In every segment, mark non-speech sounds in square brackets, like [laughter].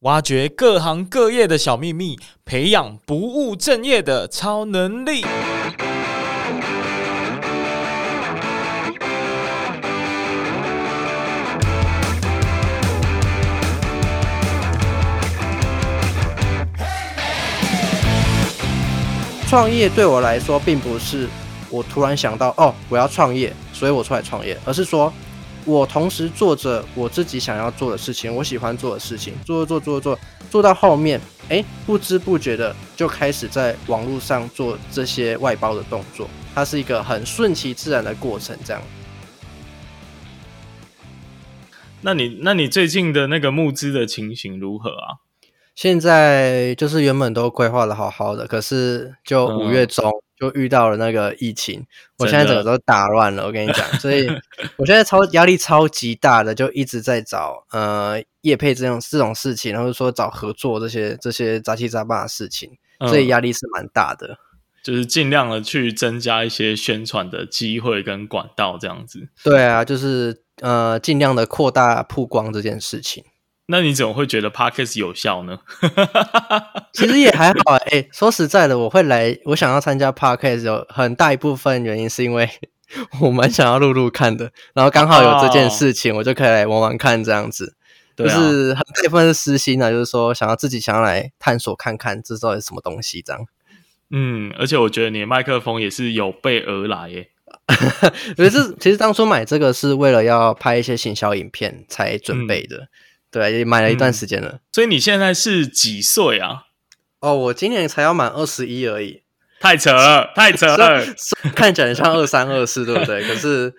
挖掘各行各业的小秘密，培养不务正业的超能力。创业对我来说，并不是我突然想到哦，我要创业，所以我出来创业，而是说。我同时做着我自己想要做的事情，我喜欢做的事情，做做做做做，做到后面，哎，不知不觉的就开始在网络上做这些外包的动作，它是一个很顺其自然的过程。这样。那你那你最近的那个募资的情形如何啊？现在就是原本都规划的好好的，可是就五月中。嗯就遇到了那个疫情，我现在整个都打乱了。我跟你讲，所以 [laughs] 我现在超压力超级大的，就一直在找呃叶配这种这种事情，然后说找合作这些这些杂七杂八的事情，所以压力是蛮大的。嗯，就是尽量的去增加一些宣传的机会跟管道，这样子。对啊，就是呃尽量的扩大曝光这件事情。那你怎么会觉得 Podcast 有效呢？[laughs] 其实也还好哎、欸。说实在的，我会来，我想要参加 Podcast 有很大一部分原因是因为我蛮想要录录看的，然后刚好有这件事情，我就可以来玩玩看这样子。就是很大一部分是私心的，就是说想要自己想要来探索看看这到底是什么东西这样。嗯，而且我觉得你的麦克风也是有备而来耶。[laughs] 可是其实当初买这个是为了要拍一些行销影片才准备的。嗯对，也买了一段时间了。嗯，所以你现在是几岁啊？哦，我今年才要满二十一而已，太扯了，太扯了，看起来像二三二四，对不对？可是，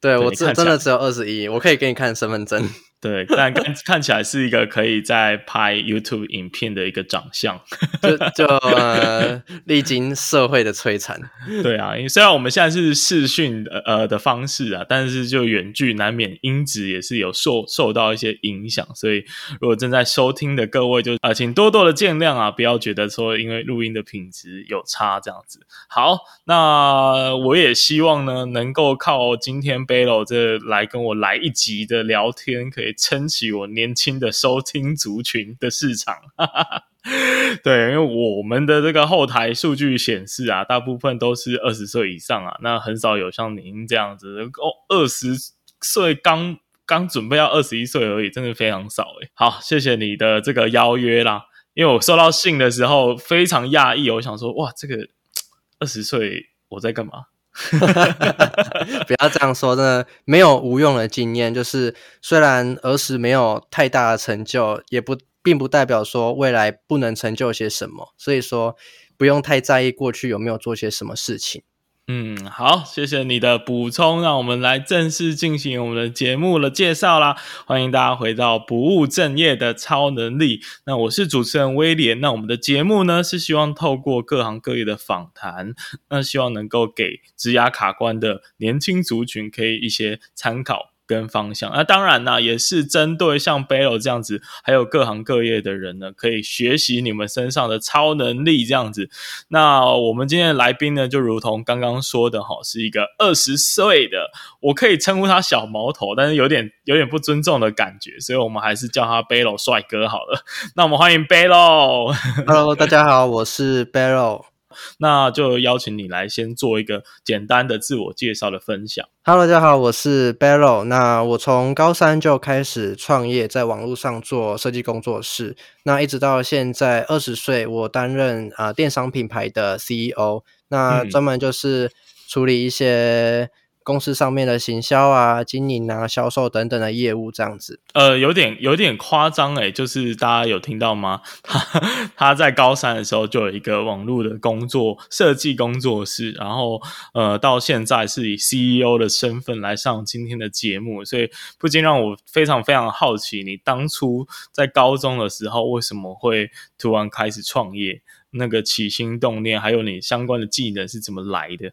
对，[laughs] 对我真真的只有二十一，我可以给你看身份证。对，但看 [laughs] 看起来是一个可以在拍 YouTube 影片的一个长相，[laughs] 就就呃历经社会的摧残。对啊，因为虽然我们现在是视讯的呃的方式啊，但是就远距难免音质也是有受受到一些影响，所以如果正在收听的各位就啊、呃，请多多的见谅啊，不要觉得说因为录音的品质有差这样子。好，那我也希望呢，能够靠今天 Bello 这来跟我来一集的聊天，可以。撑起我年轻的收听族群的市场，[laughs] 对，因为我们的这个后台数据显示啊，大部分都是二十岁以上啊，那很少有像您这样子哦，二十岁刚刚准备要二十一岁而已，真的非常少诶。好，谢谢你的这个邀约啦，因为我收到信的时候非常讶异，我想说哇，这个二十岁我在干嘛？[laughs] 不要这样说，真的没有无用的经验。就是虽然儿时没有太大的成就，也不并不代表说未来不能成就些什么。所以说，不用太在意过去有没有做些什么事情。嗯，好，谢谢你的补充，让我们来正式进行我们的节目的介绍啦。欢迎大家回到不务正业的超能力。那我是主持人威廉。那我们的节目呢，是希望透过各行各业的访谈，那希望能够给职涯卡关的年轻族群可以一些参考。跟方向，那当然呢，也是针对像 Belo 这样子，还有各行各业的人呢，可以学习你们身上的超能力这样子。那我们今天的来宾呢，就如同刚刚说的哈，是一个二十岁的，我可以称呼他小毛头，但是有点有点不尊重的感觉，所以我们还是叫他 Belo 帅哥好了。那我们欢迎 Bello。Hello，大家好，我是 Belo。那就邀请你来先做一个简单的自我介绍的分享。Hello，大家好，我是 Bello。那我从高三就开始创业，在网络上做设计工作室。那一直到现在二十岁，我担任啊、呃、电商品牌的 CEO。那专门就是处理一些。公司上面的行销啊、经营啊、销售等等的业务，这样子。呃，有点有点夸张诶，就是大家有听到吗？[laughs] 他他在高三的时候就有一个网络的工作设计工作室，然后呃，到现在是以 CEO 的身份来上今天的节目，所以不禁让我非常非常好奇，你当初在高中的时候为什么会突然开始创业？那个起心动念，还有你相关的技能是怎么来的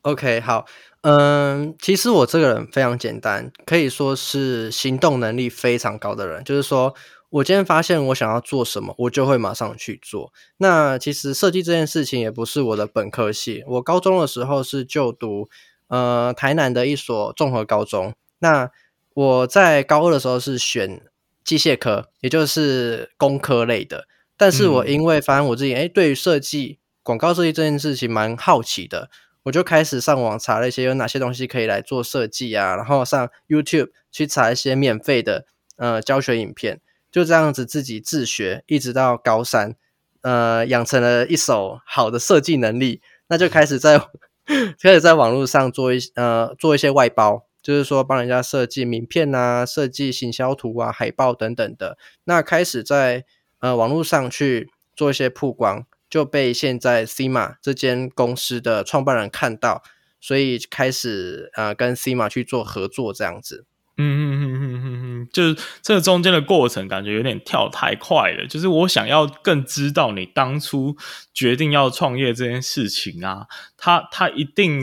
？OK，好。嗯，其实我这个人非常简单，可以说是行动能力非常高的人。就是说我今天发现我想要做什么，我就会马上去做。那其实设计这件事情也不是我的本科系，我高中的时候是就读呃台南的一所综合高中。那我在高二的时候是选机械科，也就是工科类的。但是我因为发现我自己哎，对于设计广告设计这件事情蛮好奇的，我就开始上网查了一些有哪些东西可以来做设计啊，然后上 YouTube 去查一些免费的呃教学影片，就这样子自己自学，一直到高三，呃，养成了一手好的设计能力，那就开始在 [laughs] 开始在网络上做一呃做一些外包，就是说帮人家设计名片啊，设计行销图啊、海报等等的，那开始在。呃，网络上去做一些曝光，就被现在 CMA 这间公司的创办人看到，所以开始呃跟 CMA 去做合作这样子。嗯嗯嗯嗯嗯嗯，就是这中间的过程感觉有点跳太快了。就是我想要更知道你当初决定要创业这件事情啊，他他一定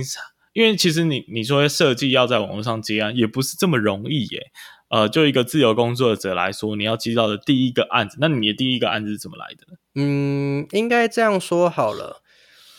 因为其实你你说设计要在网络上接案也不是这么容易耶。呃，就一个自由工作者来说，你要接到的第一个案子，那你的第一个案子是怎么来的？嗯，应该这样说好了。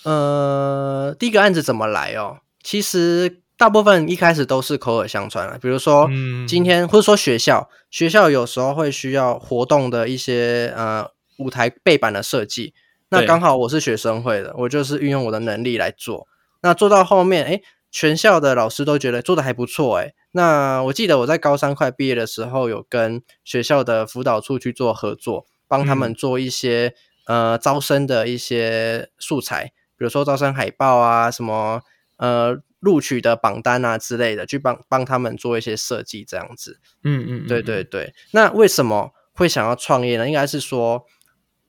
呃，第一个案子怎么来哦？其实大部分一开始都是口耳相传啊。比如说，今天、嗯、或者说学校，学校有时候会需要活动的一些呃舞台背板的设计，那刚好我是学生会的，我就是运用我的能力来做。那做到后面，哎，全校的老师都觉得做的还不错，哎。那我记得我在高三快毕业的时候，有跟学校的辅导处去做合作，帮他们做一些、嗯、呃招生的一些素材，比如说招生海报啊，什么呃录取的榜单啊之类的，去帮帮他们做一些设计，这样子。嗯，嗯嗯，对对对。那为什么会想要创业呢？应该是说，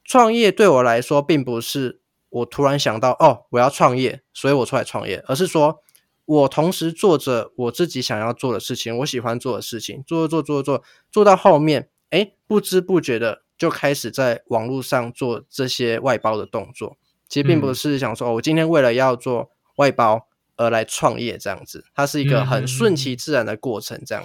创业对我来说，并不是我突然想到哦，我要创业，所以我出来创业，而是说。我同时做着我自己想要做的事情，我喜欢做的事情，做做做做做，做到后面，哎，不知不觉的就开始在网络上做这些外包的动作。其实并不是想说，我今天为了要做外包而来创业这样子，它是一个很顺其自然的过程。这样，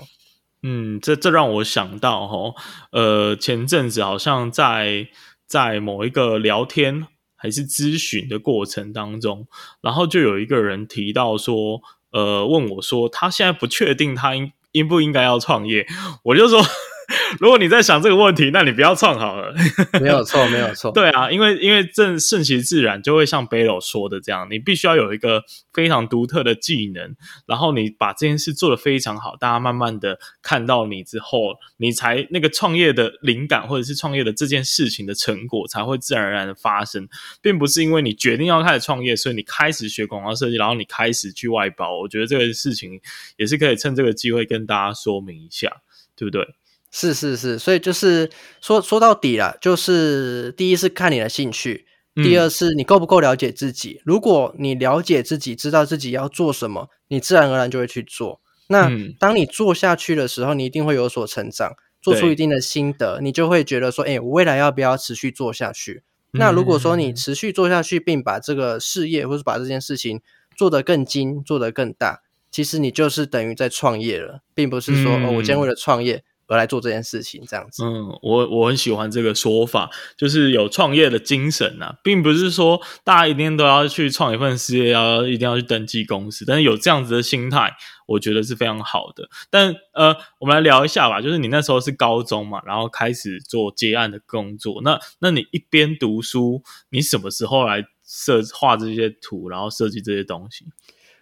嗯，这这让我想到哦，呃，前阵子好像在在某一个聊天。还是咨询的过程当中，然后就有一个人提到说，呃，问我说，他现在不确定他应应不应该要创业，我就说。[laughs] 如果你在想这个问题，那你不要创好了。[laughs] 没有错，没有错。[laughs] 对啊，因为因为正顺其自然，就会像贝罗说的这样，你必须要有一个非常独特的技能，然后你把这件事做得非常好，大家慢慢的看到你之后，你才那个创业的灵感，或者是创业的这件事情的成果，才会自然而然的发生，并不是因为你决定要开始创业，所以你开始学广告设计，然后你开始去外包。我觉得这个事情也是可以趁这个机会跟大家说明一下，对不对？是是是，所以就是说说到底啦，就是第一是看你的兴趣，嗯、第二是你够不够了解自己。如果你了解自己，知道自己要做什么，你自然而然就会去做。那、嗯、当你做下去的时候，你一定会有所成长，做出一定的心得，你就会觉得说，哎，我未来要不要持续做下去？嗯、那如果说你持续做下去，并把这个事业或是把这件事情做得更精，做得更大，其实你就是等于在创业了，并不是说、嗯、哦，我今天为了创业。而来做这件事情，这样子。嗯，我我很喜欢这个说法，就是有创业的精神呐、啊，并不是说大家一定都要去创一份事业，要一定要去登记公司，但是有这样子的心态，我觉得是非常好的。但呃，我们来聊一下吧，就是你那时候是高中嘛，然后开始做接案的工作，那那你一边读书，你什么时候来设画这些图，然后设计这些东西？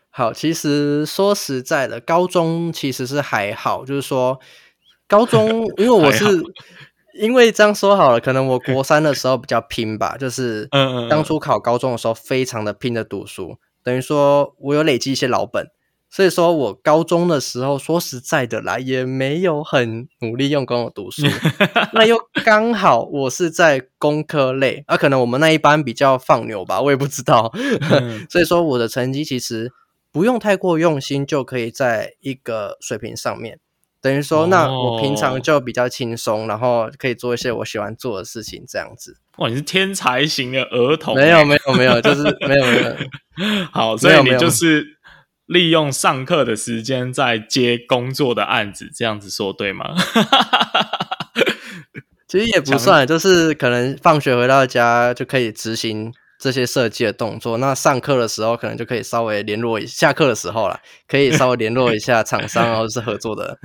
好，其实说实在的，高中其实是还好，就是说。高中，[laughs] 因为我是因为这样说好了，可能我国三的时候比较拼吧，[laughs] 就是当初考高中的时候非常的拼的读书，等于说我有累积一些老本，所以说我高中的时候说实在的啦，也没有很努力用功的读书，[laughs] 那又刚好我是在工科类，啊，可能我们那一班比较放牛吧，我也不知道，所以说我的成绩其实不用太过用心就可以在一个水平上面。等于说，那我平常就比较轻松，哦、然后可以做一些我喜欢做的事情，这样子。哇，你是天才型的儿童？没有，没有，没有，就是没有，[laughs] 没有。好，所以你就是利用上课的时间在接工作的案子，这样子说对吗？其实也不算，就是可能放学回到家就可以执行这些设计的动作。那上课的时候可能就可以稍微联络一下，下课的时候啦，可以稍微联络一下厂商或者是合作的。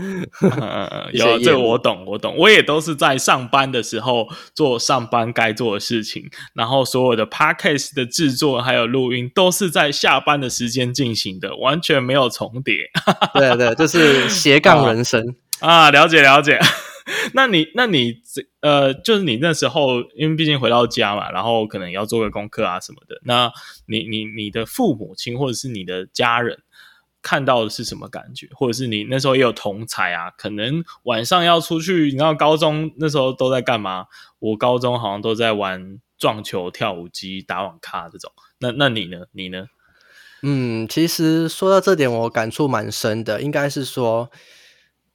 [laughs] 有这个我懂，我懂，我也都是在上班的时候做上班该做的事情，然后所有的 podcast 的制作还有录音都是在下班的时间进行的，完全没有重叠。[laughs] 对对，就是斜杠人生啊，啊，了解了解。[laughs] 那你，那你这呃，就是你那时候，因为毕竟回到家嘛，然后可能要做个功课啊什么的。那你，你，你的父母亲或者是你的家人看到的是什么感觉？或者是你那时候也有同才啊？可能晚上要出去，你知道高中那时候都在干嘛？我高中好像都在玩撞球、跳舞机、打网咖这种。那，那你呢？你呢？嗯，其实说到这点，我感触蛮深的，应该是说。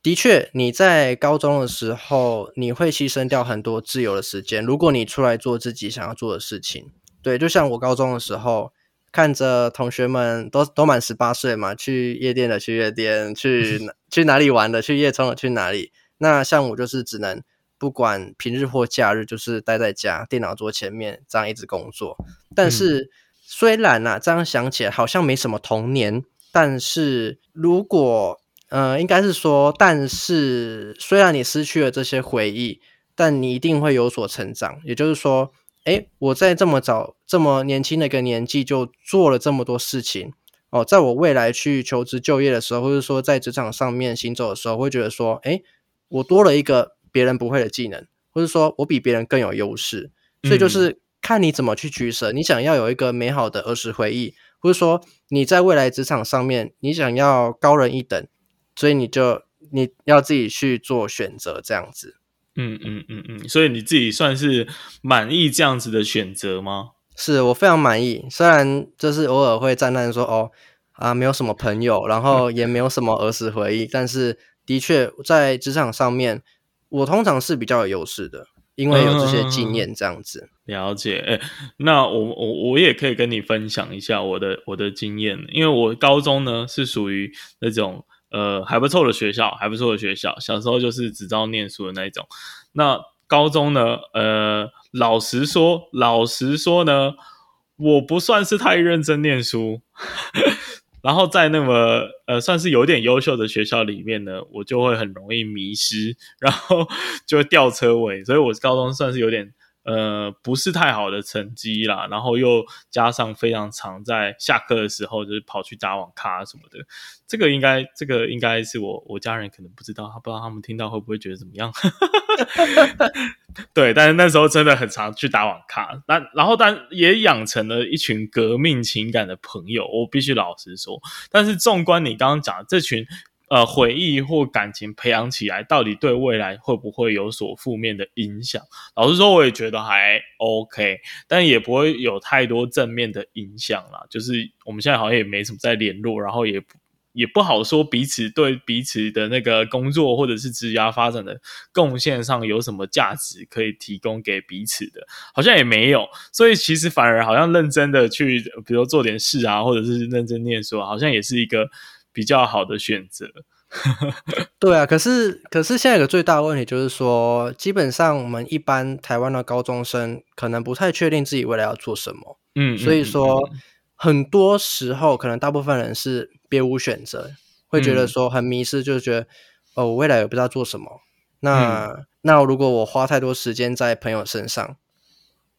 的确，你在高中的时候，你会牺牲掉很多自由的时间。如果你出来做自己想要做的事情，对，就像我高中的时候，看着同学们都都满十八岁嘛，去夜店的去夜店，去 [laughs] 去哪里玩的去夜冲的去哪里。那像我就是只能不管平日或假日，就是待在家电脑桌前面这样一直工作。但是虽然啊，这样想起来好像没什么童年，但是如果呃，应该是说，但是虽然你失去了这些回忆，但你一定会有所成长。也就是说，诶，我在这么早、这么年轻的一个年纪就做了这么多事情哦，在我未来去求职就业的时候，或者说在职场上面行走的时候，会觉得说，诶，我多了一个别人不会的技能，或者说我比别人更有优势。所以就是看你怎么去取舍。你想要有一个美好的儿时回忆，或者说你在未来职场上面，你想要高人一等。所以你就你要自己去做选择，这样子。嗯嗯嗯嗯，所以你自己算是满意这样子的选择吗？是我非常满意，虽然就是偶尔会赞叹说哦啊没有什么朋友，然后也没有什么儿时回忆，但是的确在职场上面，我通常是比较有优势的，因为有这些经验这样子。嗯、了解，诶，那我我我也可以跟你分享一下我的我的经验，因为我高中呢是属于那种。呃，还不错的学校，还不错的学校。小时候就是只知道念书的那一种。那高中呢？呃，老实说，老实说呢，我不算是太认真念书。[laughs] 然后在那么呃，算是有点优秀的学校里面呢，我就会很容易迷失，然后 [laughs] 就会吊车尾。所以我高中算是有点。呃，不是太好的成绩啦，然后又加上非常常在下课的时候就是跑去打网咖什么的，这个应该这个应该是我我家人可能不知道，他不知道他们听到会不会觉得怎么样？[laughs] 对，但是那时候真的很常去打网咖，但然后但也养成了一群革命情感的朋友，我必须老实说。但是纵观你刚刚讲的这群。呃，回忆或感情培养起来，到底对未来会不会有所负面的影响？老实说，我也觉得还 OK，但也不会有太多正面的影响啦。就是我们现在好像也没什么在联络，然后也也不好说彼此对彼此的那个工作或者是职业发展的贡献上有什么价值可以提供给彼此的，好像也没有。所以其实反而好像认真的去，比如做点事啊，或者是认真念书，好像也是一个。比较好的选择，[laughs] 对啊，可是可是现在有个最大的问题就是说，基本上我们一般台湾的高中生可能不太确定自己未来要做什么，嗯，所以说很多时候可能大部分人是别无选择，会觉得说很迷失，就是觉得哦，我未来也不知道做什么。那、嗯、那如果我花太多时间在朋友身上，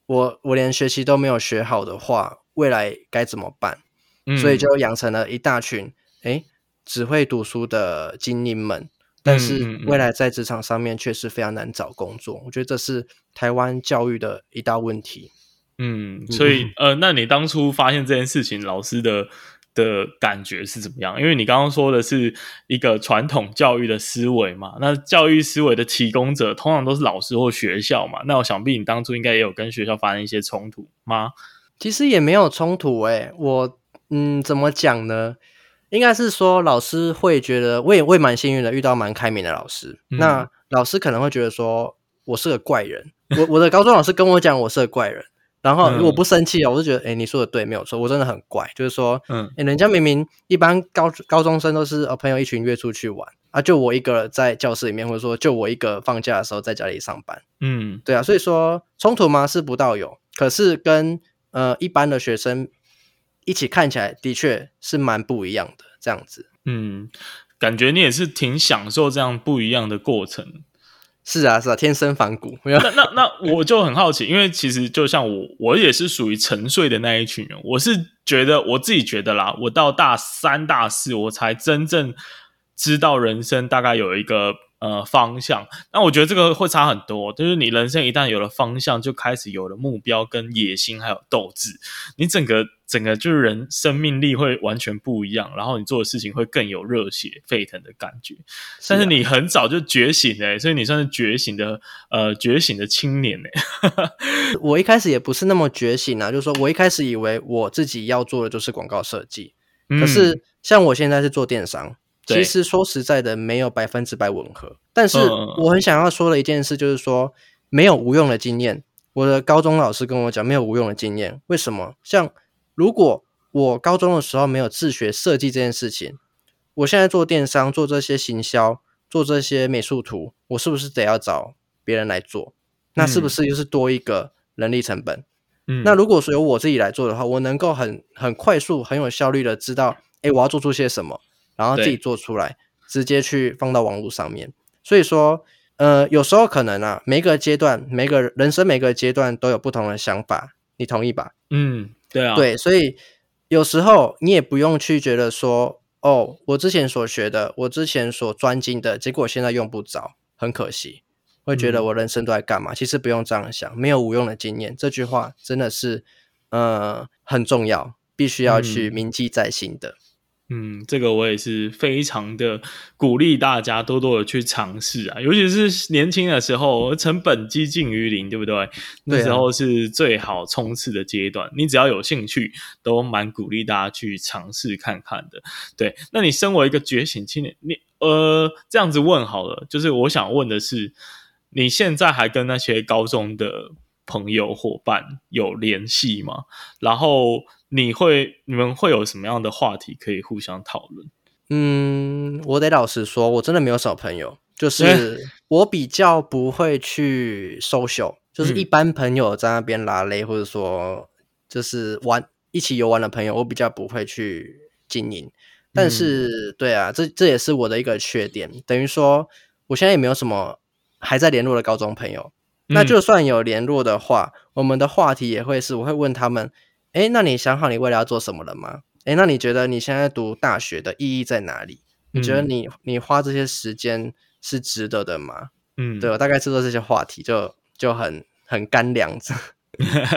我我连学习都没有学好的话，未来该怎么办？嗯、所以就养成了一大群。诶，只会读书的精英们，但是未来在职场上面确实非常难找工作。我觉得这是台湾教育的一大问题。嗯，所以呃，那你当初发现这件事情，老师的的感觉是怎么样？因为你刚刚说的是一个传统教育的思维嘛，那教育思维的提供者通常都是老师或学校嘛。那我想必你当初应该也有跟学校发生一些冲突吗？其实也没有冲突诶，我嗯，怎么讲呢？应该是说，老师会觉得我也我也蛮幸运的，遇到蛮开明的老师。嗯、那老师可能会觉得说我是个怪人。我我的高中老师跟我讲我是个怪人，然后我不生气啊，我就觉得哎、欸，你说的对，没有错，我真的很怪。就是说，嗯、欸，人家明明一般高高中生都是呃朋友一群约出去玩啊，就我一个在教室里面，或者说就我一个放假的时候在家里上班。嗯，对啊，所以说冲突吗？是不到有，可是跟呃一般的学生一起看起来的确是蛮不一样的这样子。嗯，感觉你也是挺享受这样不一样的过程。是啊，是啊，天生反骨。那那那我就很好奇，因为其实就像我，我也是属于沉睡的那一群人。我是觉得我自己觉得啦，我到大三、大四，我才真正知道人生大概有一个。呃，方向，那我觉得这个会差很多。就是你人生一旦有了方向，就开始有了目标、跟野心，还有斗志。你整个整个就是人生命力会完全不一样，然后你做的事情会更有热血沸腾的感觉。但是你很早就觉醒诶，所以你算是觉醒的呃觉醒的青年诶。[laughs] 我一开始也不是那么觉醒啊，就是说我一开始以为我自己要做的就是广告设计，嗯、可是像我现在是做电商。其实说实在的，没有百分之百吻合。但是我很想要说的一件事就是说，没有无用的经验。我的高中老师跟我讲，没有无用的经验。为什么？像如果我高中的时候没有自学设计这件事情，我现在做电商、做这些行销、做这些美术图，我是不是得要找别人来做？那是不是就是多一个人力成本？嗯，那如果说由我自己来做的话，我能够很很快速、很有效率的知道，诶，我要做出些什么。然后自己做出来，直接去放到网络上面。所以说，呃，有时候可能啊，每个阶段，每个人生每个阶段都有不同的想法，你同意吧？嗯，对啊，对，所以有时候你也不用去觉得说，哦，我之前所学的，我之前所专精的，结果现在用不着，很可惜，会觉得我人生都在干嘛？嗯、其实不用这样想，没有无用的经验，这句话真的是，呃，很重要，必须要去铭记在心的。嗯嗯，这个我也是非常的鼓励大家多多的去尝试啊，尤其是年轻的时候，成本接近于零，对不对？那时候是最好冲刺的阶段。你只要有兴趣，都蛮鼓励大家去尝试看看的。对，那你身为一个觉醒青年，你呃这样子问好了，就是我想问的是，你现在还跟那些高中的朋友伙伴有联系吗？然后。你会，你们会有什么样的话题可以互相讨论？嗯，我得老实说，我真的没有什么朋友，就是 [laughs] 我比较不会去 social，就是一般朋友在那边拉勒，或者说就是玩一起游玩的朋友，我比较不会去经营。但是，对啊，这这也是我的一个缺点，等于说我现在也没有什么还在联络的高中朋友。那就算有联络的话，我们的话题也会是，我会问他们。哎，那你想好你未来要做什么了吗？哎，那你觉得你现在读大学的意义在哪里？你觉得你你花这些时间是值得的吗？嗯，对，我大概知道这些话题就就很很干凉子。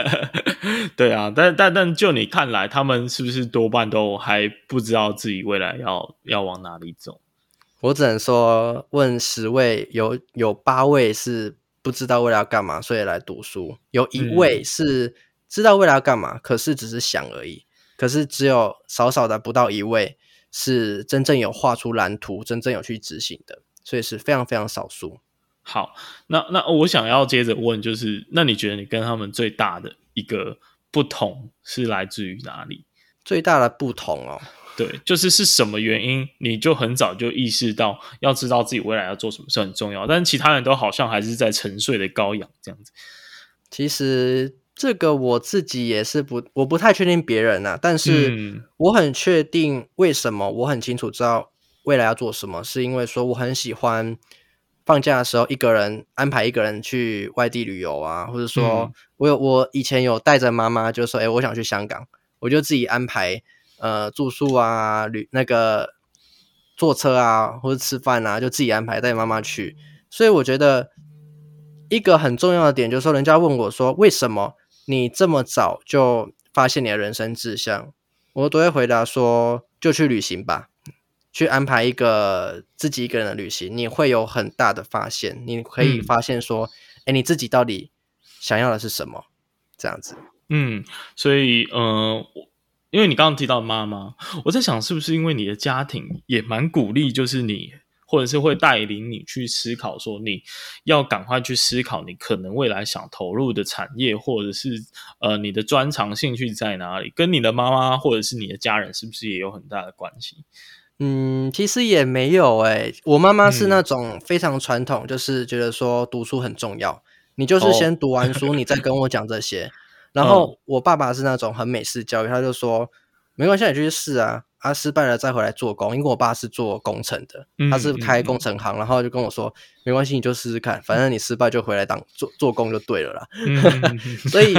[laughs] 对啊，但但但就你看来，他们是不是多半都还不知道自己未来要要往哪里走？我只能说，问十位有有八位是不知道未来要干嘛，所以来读书；有一位是。嗯知道未来要干嘛，可是只是想而已。可是只有少少的不到一位是真正有画出蓝图、真正有去执行的，所以是非常非常少数。好，那那我想要接着问，就是那你觉得你跟他们最大的一个不同是来自于哪里？最大的不同哦，对，就是是什么原因？你就很早就意识到要知道自己未来要做什么是很重要，但是其他人都好像还是在沉睡的羔羊这样子。其实。这个我自己也是不，我不太确定别人啊，但是我很确定为什么，我很清楚知道未来要做什么，是因为说我很喜欢放假的时候一个人安排一个人去外地旅游啊，或者说我有我以前有带着妈妈，就说哎，我想去香港，我就自己安排呃住宿啊、旅那个坐车啊或者吃饭啊，就自己安排带妈妈去，所以我觉得一个很重要的点就是说，人家问我说为什么。你这么早就发现你的人生志向，我都会回答说：就去旅行吧，去安排一个自己一个人的旅行，你会有很大的发现。你可以发现说，哎、嗯，你自己到底想要的是什么？这样子。嗯，所以，呃，因为你刚刚提到妈妈，我在想，是不是因为你的家庭也蛮鼓励，就是你。或者是会带领你去思考，说你要赶快去思考你可能未来想投入的产业，或者是呃你的专长兴趣在哪里，跟你的妈妈或者是你的家人是不是也有很大的关系？嗯，其实也没有诶、欸，我妈妈是那种非常传统，嗯、就是觉得说读书很重要，你就是先读完书，你再跟我讲这些。[laughs] 然后我爸爸是那种很美式教育，他就说没关系，你就去试啊，啊失败了再回来做工。因为我爸是做工程的，他是开工程行，嗯嗯嗯，然后就跟我说没关系，你就试试看，反正你失败就回来当做做工就对了啦。[laughs] 所以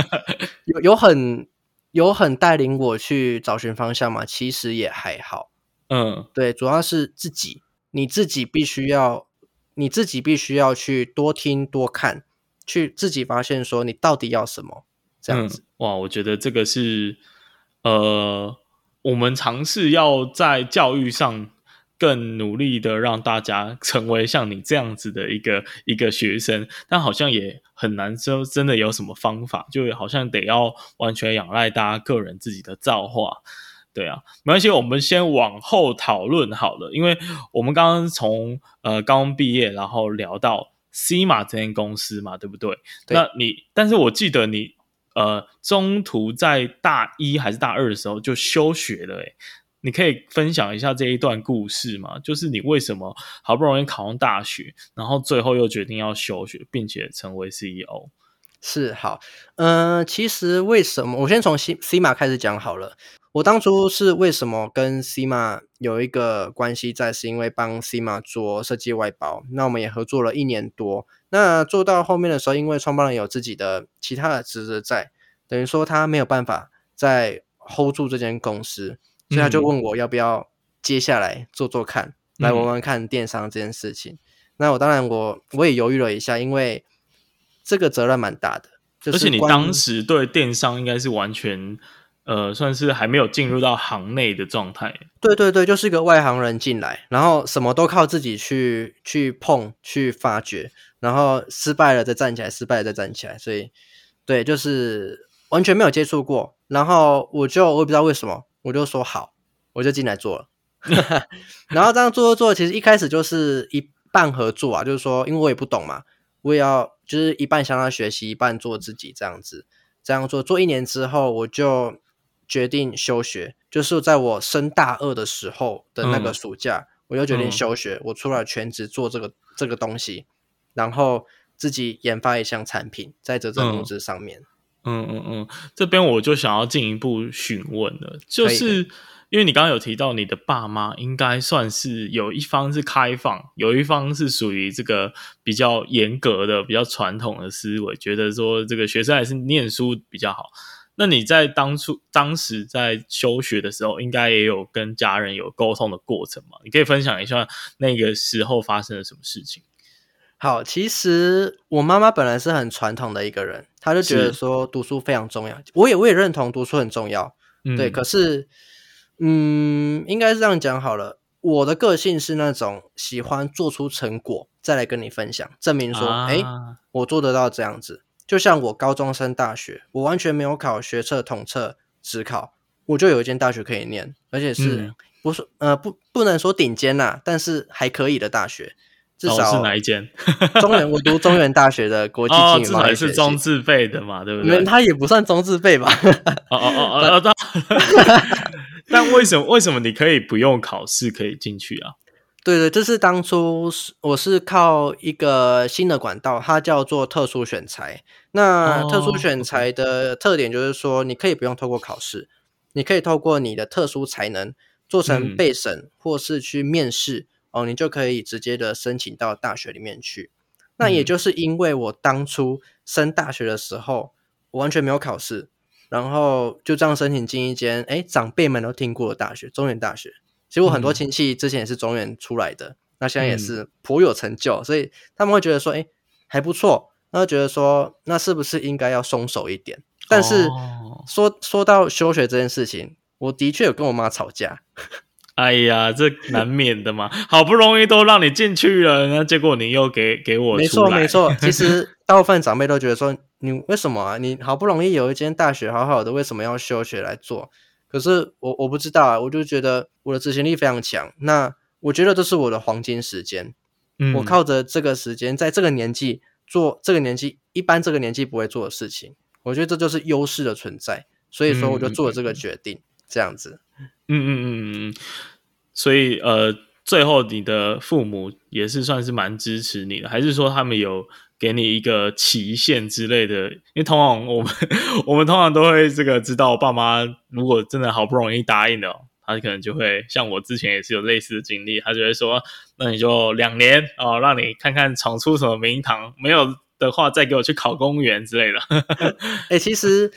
有有很有很带领我去找寻方向嘛，其实也还好。嗯，对，主要是自己，你自己必须要，你自己必须要去多听多看，去自己发现说你到底要什么。这样子、嗯、哇，我觉得这个是呃，我们尝试要在教育上更努力的让大家成为像你这样子的一个一个学生，但好像也很难说真的有什么方法，就好像得要完全仰赖大家个人自己的造化。对啊，没关系，我们先往后讨论好了，因为我们刚刚从呃刚毕业，然后聊到 CIMA 这间公司嘛，对不对？对。那你，但是我记得你。呃，中途在大一还是大二的时候就休学了，诶，你可以分享一下这一段故事吗？就是你为什么好不容易考上大学，然后最后又决定要休学，并且成为 CEO？是好，呃，其实为什么我先从 C C 马开始讲好了。我当初是为什么跟 C 马有一个关系在，是因为帮 C 马做设计外包，那我们也合作了一年多。那做到后面的时候，因为创办人有自己的其他的职责在，等于说他没有办法再 hold 住这间公司，所以他就问我要不要接下来做做看，嗯、来玩玩看电商这件事情。嗯、那我当然我我也犹豫了一下，因为这个责任蛮大的，就是、而且你当时对电商应该是完全。呃，算是还没有进入到行内的状态。对对对，就是一个外行人进来，然后什么都靠自己去去碰、去发掘，然后失败了再站起来，失败了再站起来。所以，对，就是完全没有接触过。然后我就我也不知道为什么，我就说好，我就进来做了。[laughs] 然后这样做做做，其实一开始就是一半合作啊，就是说，因为我也不懂嘛，我也要就是一半向他学习，一半做自己这样子。这样做做一年之后，我就。决定休学，就是在我升大二的时候的那个暑假，嗯、我就决定休学，嗯、我出来全职做这个这个东西，然后自己研发一项产品在这种公司上面。嗯嗯嗯，这边我就想要进一步询问了，就是因为你刚刚有提到你的爸妈应该算是有一方是开放，有一方是属于这个比较严格的、比较传统的思维，觉得说这个学生还是念书比较好。那你在当初当时在休学的时候，应该也有跟家人有沟通的过程嘛？你可以分享一下那个时候发生了什么事情？好，其实我妈妈本来是很传统的一个人，她就觉得说读书非常重要。我也我也认同读书很重要，嗯、对。可是，嗯，应该是这样讲好了。我的个性是那种喜欢做出成果再来跟你分享，证明说，哎、啊，我做得到这样子。就像我高中升大学，我完全没有考学测、统测、职考，我就有一间大学可以念，而且是不是、嗯、呃不不能说顶尖呐，但是还可以的大学，至少、哦、是哪一间？[laughs] 中原，我读中原大学的国际经营贸易学系，哦、是中自费的嘛，对不对？他也不算中自费吧？哦哦哦哦，但为什么为什么你可以不用考试可以进去啊？对对，这是当初我是靠一个新的管道，它叫做特殊选材。那特殊选材的特点就是说，你可以不用透过考试，你可以透过你的特殊才能做成备审或是去面试哦，你就可以直接的申请到大学里面去。那也就是因为我当初升大学的时候，我完全没有考试，然后就这样申请进一间哎长辈们都听过的大学——中原大学。其实我很多亲戚之前也是中原出来的，嗯、那现在也是颇有成就，所以他们会觉得说，哎，还不错。那会觉得说，那是不是应该要松手一点？但是说、哦、说到休学这件事情，我的确有跟我妈吵架。[laughs] 哎呀，这难免的嘛，好不容易都让你进去了，那结果你又给给我。没错没错，[laughs] 其实大部分长辈都觉得说，你为什么啊？你好不容易有一间大学好好的，为什么要休学来做？可是我我不知道啊，我就觉得我的执行力非常强。那我觉得这是我的黄金时间，嗯，我靠着这个时间，在这个年纪做这个年纪一般这个年纪不会做的事情，我觉得这就是优势的存在。所以说，我就做了这个决定，嗯、这样子。嗯嗯嗯嗯。所以呃，最后你的父母也是算是蛮支持你的，还是说他们有给你一个期限之类的，因为通常我们 [laughs] 我们通常都会这个知道，我爸妈如果真的好不容易答应了，他可能就会像我之前也是有类似的经历，他就会说，那你就两年哦，让你看看闯出什么名堂，没有的话再给我去考公务员之类的。哎、欸，其实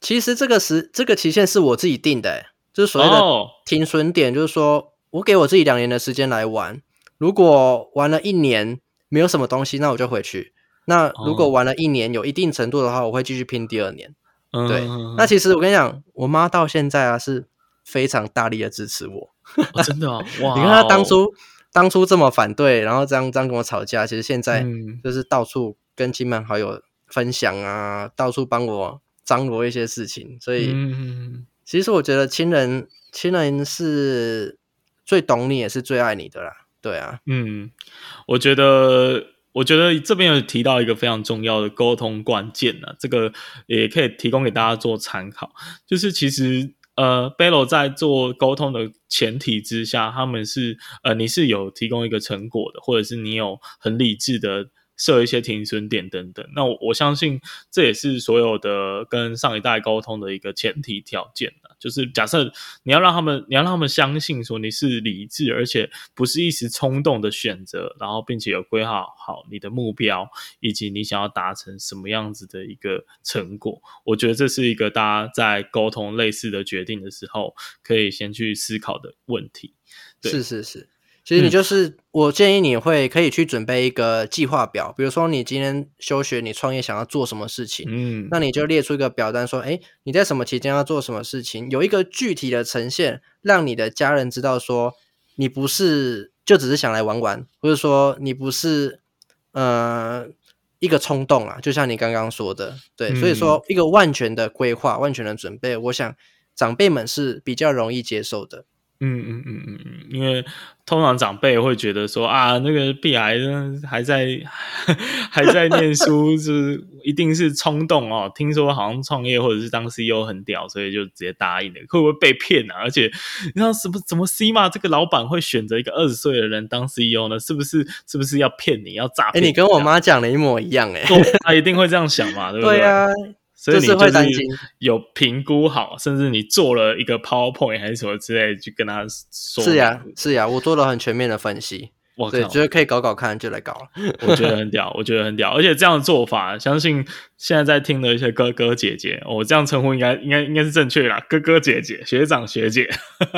其实这个时这个期限是我自己定的、欸，就是所谓的停损点，就是说我给我自己两年的时间来玩，如果玩了一年没有什么东西，那我就回去。那如果玩了一年有一定程度的话，我会继续拼第二年。嗯、对，那其实我跟你讲，我妈到现在啊是非常大力的支持我。[laughs] 哦、真的、哦、哇！[laughs] 你看她当初当初这么反对，然后这样这样跟我吵架，其实现在就是到处跟亲朋好友分享啊，到处帮我张罗一些事情。所以，其实我觉得亲人亲人是最懂你，也是最爱你的啦。对啊，嗯，我觉得。我觉得这边有提到一个非常重要的沟通关键呢，这个也可以提供给大家做参考。就是其实呃，Bello 在做沟通的前提之下，他们是呃，你是有提供一个成果的，或者是你有很理智的设一些停损点等等。那我我相信这也是所有的跟上一代沟通的一个前提条件。就是假设你要让他们，你要让他们相信说你是理智，而且不是一时冲动的选择，然后并且有规划好你的目标，以及你想要达成什么样子的一个成果。我觉得这是一个大家在沟通类似的决定的时候，可以先去思考的问题。对，是是是。其实你就是，嗯、我建议你会可以去准备一个计划表，比如说你今天休学，你创业想要做什么事情，嗯，那你就列出一个表单，说，哎，你在什么期间要做什么事情，有一个具体的呈现，让你的家人知道说，你不是就只是想来玩玩，或者说你不是，呃，一个冲动啊，就像你刚刚说的，对，嗯、所以说一个万全的规划，万全的准备，我想长辈们是比较容易接受的。嗯嗯嗯嗯嗯，因为通常长辈会觉得说啊，那个屁孩呢还在 [laughs] 还在念书，是一定是冲动哦。听说好像创业或者是当 CEO 很屌，所以就直接答应了，会不会被骗啊？而且你知道什么怎么 C 嘛？这个老板会选择一个二十岁的人当 CEO 呢？是不是？是不是要骗你要诈骗？哎，你跟我妈讲的一模一样哎、欸，他一定会这样想嘛？对不对？对啊。所以你就是有评估好，甚至你做了一个 PowerPoint 还是什么之类，去跟他说。是呀，是呀，我做了很全面的分析。我靠，觉得可以搞搞看，就来搞了。我觉得很屌，我觉得很屌，而且这样的做法，相信现在在听的一些哥哥姐姐，我这样称呼应该应该应该是正确的啦。哥哥姐姐、学长学姐，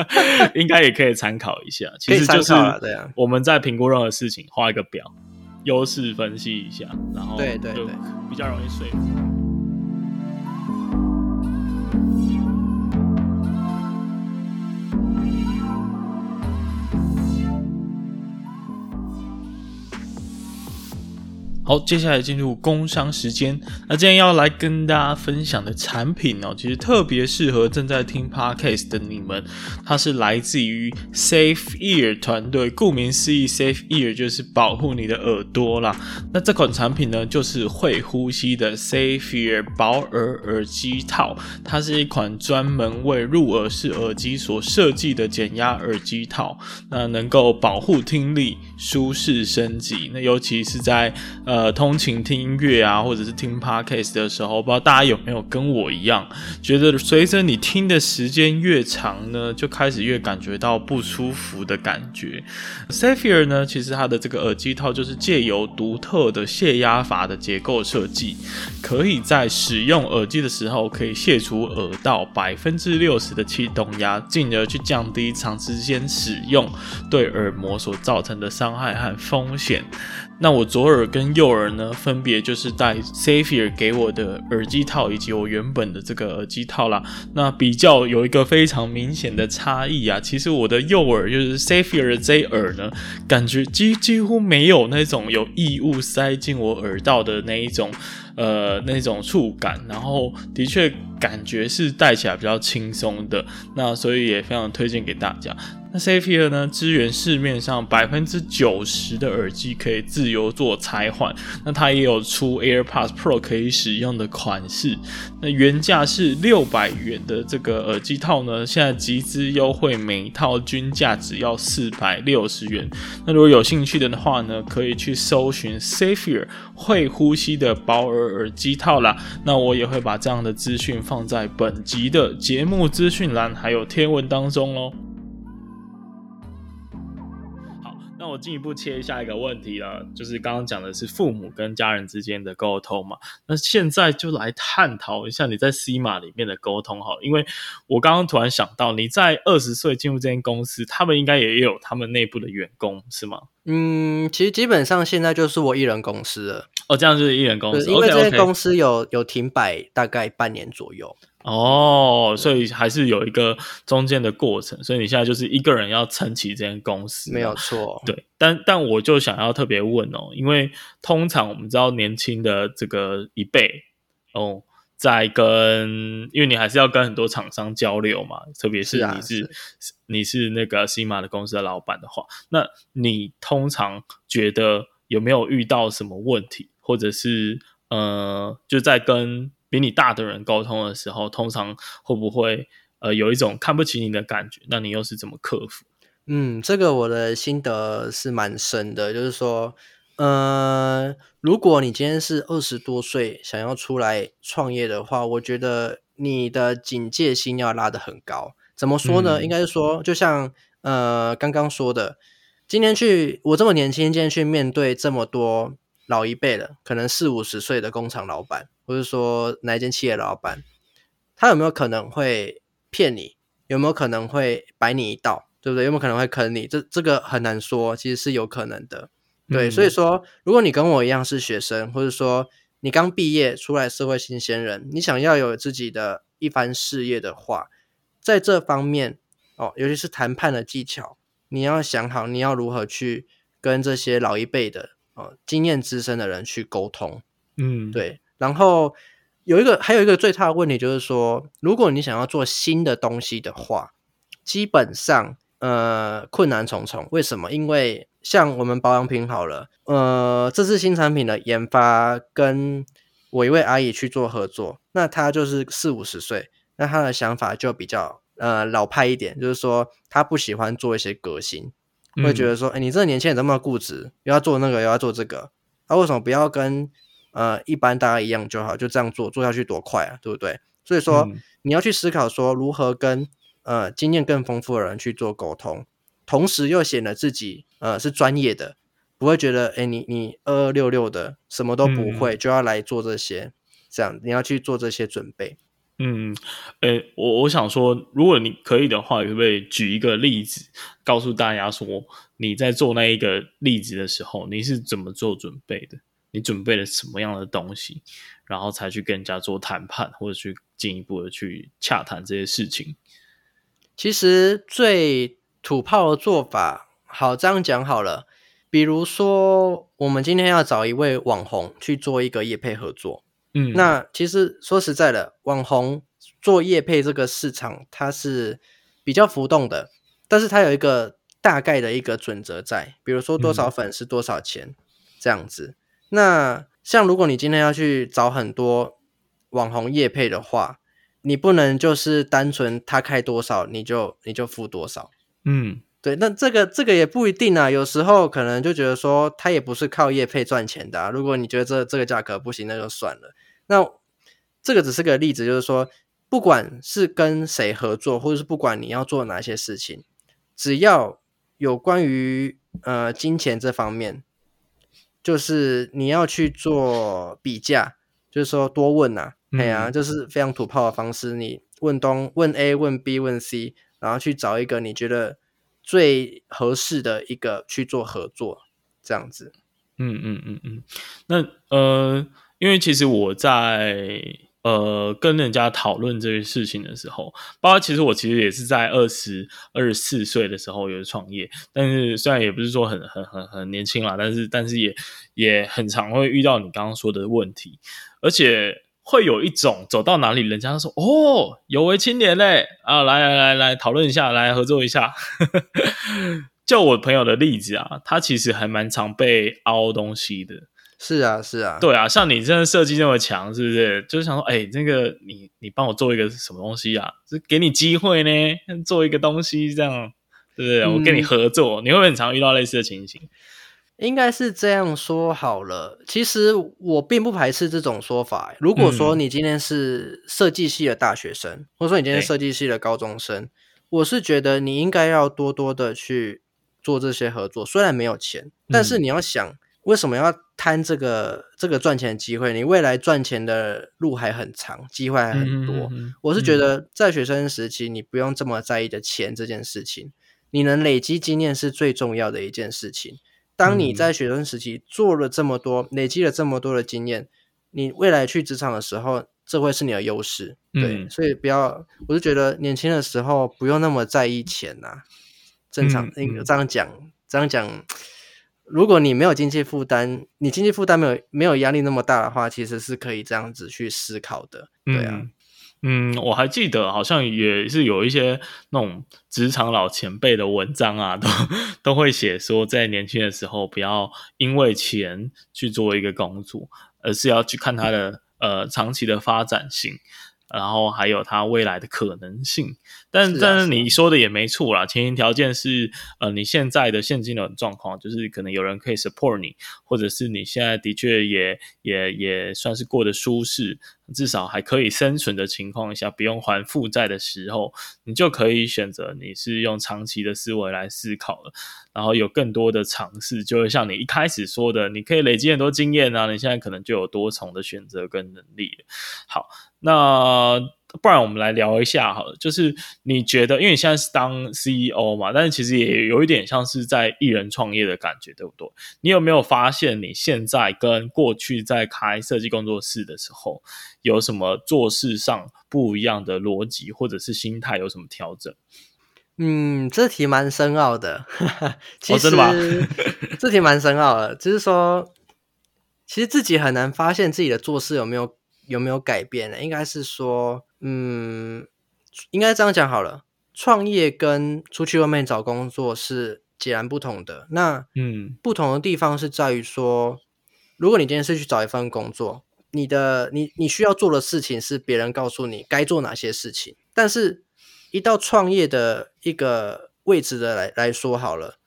[laughs] 应该也可以参考一下。其实就是我们在评估任何事情，画一个表，优势分析一下，然后对对对，比较容易说服。好，接下来进入工商时间。那今天要来跟大家分享的产品哦，其实特别适合正在听 Podcast 的你们。它是来自于 Safe Ear 团队，顾名思义，Safe Ear 就是保护你的耳朵啦。那这款产品呢，就是会呼吸的 Safe Ear 保耳耳机套。它是一款专门为入耳式耳机所设计的减压耳机套，那能够保护听力，舒适升级。那尤其是在呃。呃，通勤听音乐啊，或者是听 podcast 的时候，不知道大家有没有跟我一样，觉得随着你听的时间越长呢，就开始越感觉到不舒服的感觉。Safe Ear 呢，其实它的这个耳机套就是借由独特的泄压阀的结构设计，可以在使用耳机的时候，可以卸除耳道百分之六十的气动压，进而去降低长时间使用对耳膜所造成的伤害和风险。那我左耳跟右耳呢，分别就是戴 Safir 给我的耳机套，以及我原本的这个耳机套啦。那比较有一个非常明显的差异啊，其实我的右耳就是 Safir 的这耳呢，感觉几几乎没有那种有异物塞进我耳道的那一种。呃，那种触感，然后的确感觉是戴起来比较轻松的，那所以也非常推荐给大家。那 Safir 呢，支援市面上百分之九十的耳机可以自由做拆换。那它也有出 AirPods Pro 可以使用的款式。那原价是六百元的这个耳机套呢，现在集资优惠，每一套均价只要四百六十元。那如果有兴趣的话呢，可以去搜寻 Safir 会呼吸的保耳耳机套啦。那我也会把这样的资讯放在本集的节目资讯栏还有贴文当中喽。我进一步切下一个问题了，就是刚刚讲的是父母跟家人之间的沟通嘛。那现在就来探讨一下你在 CMA 里面的沟通好了，因为我刚刚突然想到，你在二十岁进入这间公司，他们应该也有他们内部的员工是吗？嗯，其实基本上现在就是我一人公司了。哦，这样就是一人公司，因为这些公司有.有停摆大概半年左右。哦，所以还是有一个中间的过程，所以你现在就是一个人要撑起这间公司，没有错。对，但但我就想要特别问哦，因为通常我们知道年轻的这个一辈哦，在跟，因为你还是要跟很多厂商交流嘛，特别是你是，你是那个 CMA 的公司的老板的话，那你通常觉得有没有遇到什么问题，或者是呃，就在跟比你大的人沟通的时候，通常会不会呃有一种看不起你的感觉？那你又是怎么克服？嗯，这个我的心得是蛮深的，就是说，呃，如果你今天是二十多岁想要出来创业的话，我觉得你的警戒心要拉得很高。怎么说呢？嗯、应该是说，就像呃刚刚说的，今天去我这么年轻，今天去面对这么多老一辈的，可能四五十岁的工厂老板。或者说哪一间企业老板，他有没有可能会骗你？有没有可能会摆你一道？对不对？有没有可能会坑你？这这个很难说，其实是有可能的。对，嗯、所以说，如果你跟我一样是学生，或者说你刚毕业出来社会新鲜人，你想要有自己的一番事业的话，在这方面哦，尤其是谈判的技巧，你要想好你要如何去跟这些老一辈的哦经验资深的人去沟通。嗯，对。然后有一个，还有一个最大的问题就是说，如果你想要做新的东西的话，基本上呃困难重重。为什么？因为像我们保养品好了，呃，这次新产品的研发跟我一位阿姨去做合作，那她就是四五十岁，那她的想法就比较呃老派一点，就是说她不喜欢做一些革新，会觉得说，哎，你这个年轻人这么固执，又要做那个又要做这个，他为什么不要跟？呃，一般大家一样就好，就这样做，做下去多快啊，对不对？所以说，嗯、你要去思考说，如何跟呃经验更丰富的人去做沟通，同时又显得自己呃是专业的，不会觉得，诶你你二二六六的什么都不会，嗯、就要来做这些，这样你要去做这些准备。嗯，诶我我想说，如果你可以的话，可不可以举一个例子，告诉大家说，你在做那一个例子的时候，你是怎么做准备的？你准备了什么样的东西，然后才去跟人家做谈判，或者去进一步的去洽谈这些事情？其实最土炮的做法，好，这样讲好了。比如说，我们今天要找一位网红去做一个业配合作，嗯，那其实说实在的，网红做业配这个市场它是比较浮动的，但是它有一个大概的一个准则在，比如说多少粉丝多少钱，嗯，这样子。那像如果你今天要去找很多网红业配的话，你不能就是单纯他开多少你就你就付多少，嗯，对。那这个这个也不一定啊，有时候可能就觉得说他也不是靠业配赚钱的啊。如果你觉得这这个价格不行，那就算了。那这个只是个例子，就是说不管是跟谁合作，或者是不管你要做哪些事情，只要有关于呃金钱这方面。就是你要去做比价，就是说多问呐、啊，哎呀、嗯，就是非常土炮的方式。你问东问 A 问 B 问 C，然后去找一个你觉得最合适的一个去做合作，这样子。嗯嗯嗯嗯。那呃，因为其实我在。呃，跟人家讨论这些事情的时候，包括其实我其实也是在二十二十四岁的时候有创业，但是虽然也不是说很很很很年轻啦，但是但是也也很常会遇到你刚刚说的问题，而且会有一种走到哪里，人家说哦，有为青年嘞啊，来来来来讨论一下，来合作一下。[laughs] 就我朋友的例子啊，他其实还蛮常被凹东西的。是啊，是啊，对啊，像你真的设计那么强，是不是？就是想说，哎、欸，那个你你帮我做一个什么东西啊？是给你机会呢，做一个东西这样，对不对？我跟你合作，嗯、你会不会很常遇到类似的情形？应该是这样说好了。其实我并不排斥这种说法。如果说你今天是设计系的大学生，嗯、或者说你今天是设计系的高中生，我是觉得你应该要多多的去做这些合作。虽然没有钱，但是你要想。为什么要贪这个这个赚钱的机会？你未来赚钱的路还很长，机会还很多。嗯嗯嗯、我是觉得在学生时期，你不用这么在意的钱这件事情，你能累积经验是最重要的一件事情。当你在学生时期做了这么多，累积了这么多的经验，你未来去职场的时候，这会是你的优势。对，嗯、所以不要，我是觉得年轻的时候不用那么在意钱呐、啊。正常，嗯嗯、这样讲，这样讲。如果你没有经济负担，你经济负担没有没有压力那么大的话，其实是可以这样子去思考的。对啊，嗯，我还记得好像也是有一些那种职场老前辈的文章啊，都 [laughs] 都会写说，在年轻的时候不要因为钱去做一个工作，而是要去看它的呃长期的发展性。然后还有它未来的可能性，但但是你说的也没错啦，前提条件是呃你现在的现金流状况，就是可能有人可以 support 你，或者是你现在的确也也也算是过得舒适。至少还可以生存的情况下，不用还负债的时候，你就可以选择你是用长期的思维来思考了，然后有更多的尝试，就会像你一开始说的，你可以累积很多经验啊，你现在可能就有多重的选择跟能力了。好，那。不然我们来聊一下好了，就是你觉得，因为你现在是当 CEO 嘛，但是其实也有一点像是在艺人创业的感觉，对不对？你有没有发现你现在跟过去在开设计工作室的时候，有什么做事上不一样的逻辑，或者是心态有什么调整？嗯，这题蛮深奥的。[laughs] 其实、哦、真的吗？这题蛮深奥的，就是说，其实自己很难发现自己的做事有没有有没有改变呢？应该是说。嗯，应该这样讲好了。创业跟出去外面找工作是截然不同的。那嗯，不同的地方是在于说，如果你今天是去找一份工作，你的你你需要做的事情是别人告诉你该做哪些事情。但是，一到创业的一个位置的来来说好了，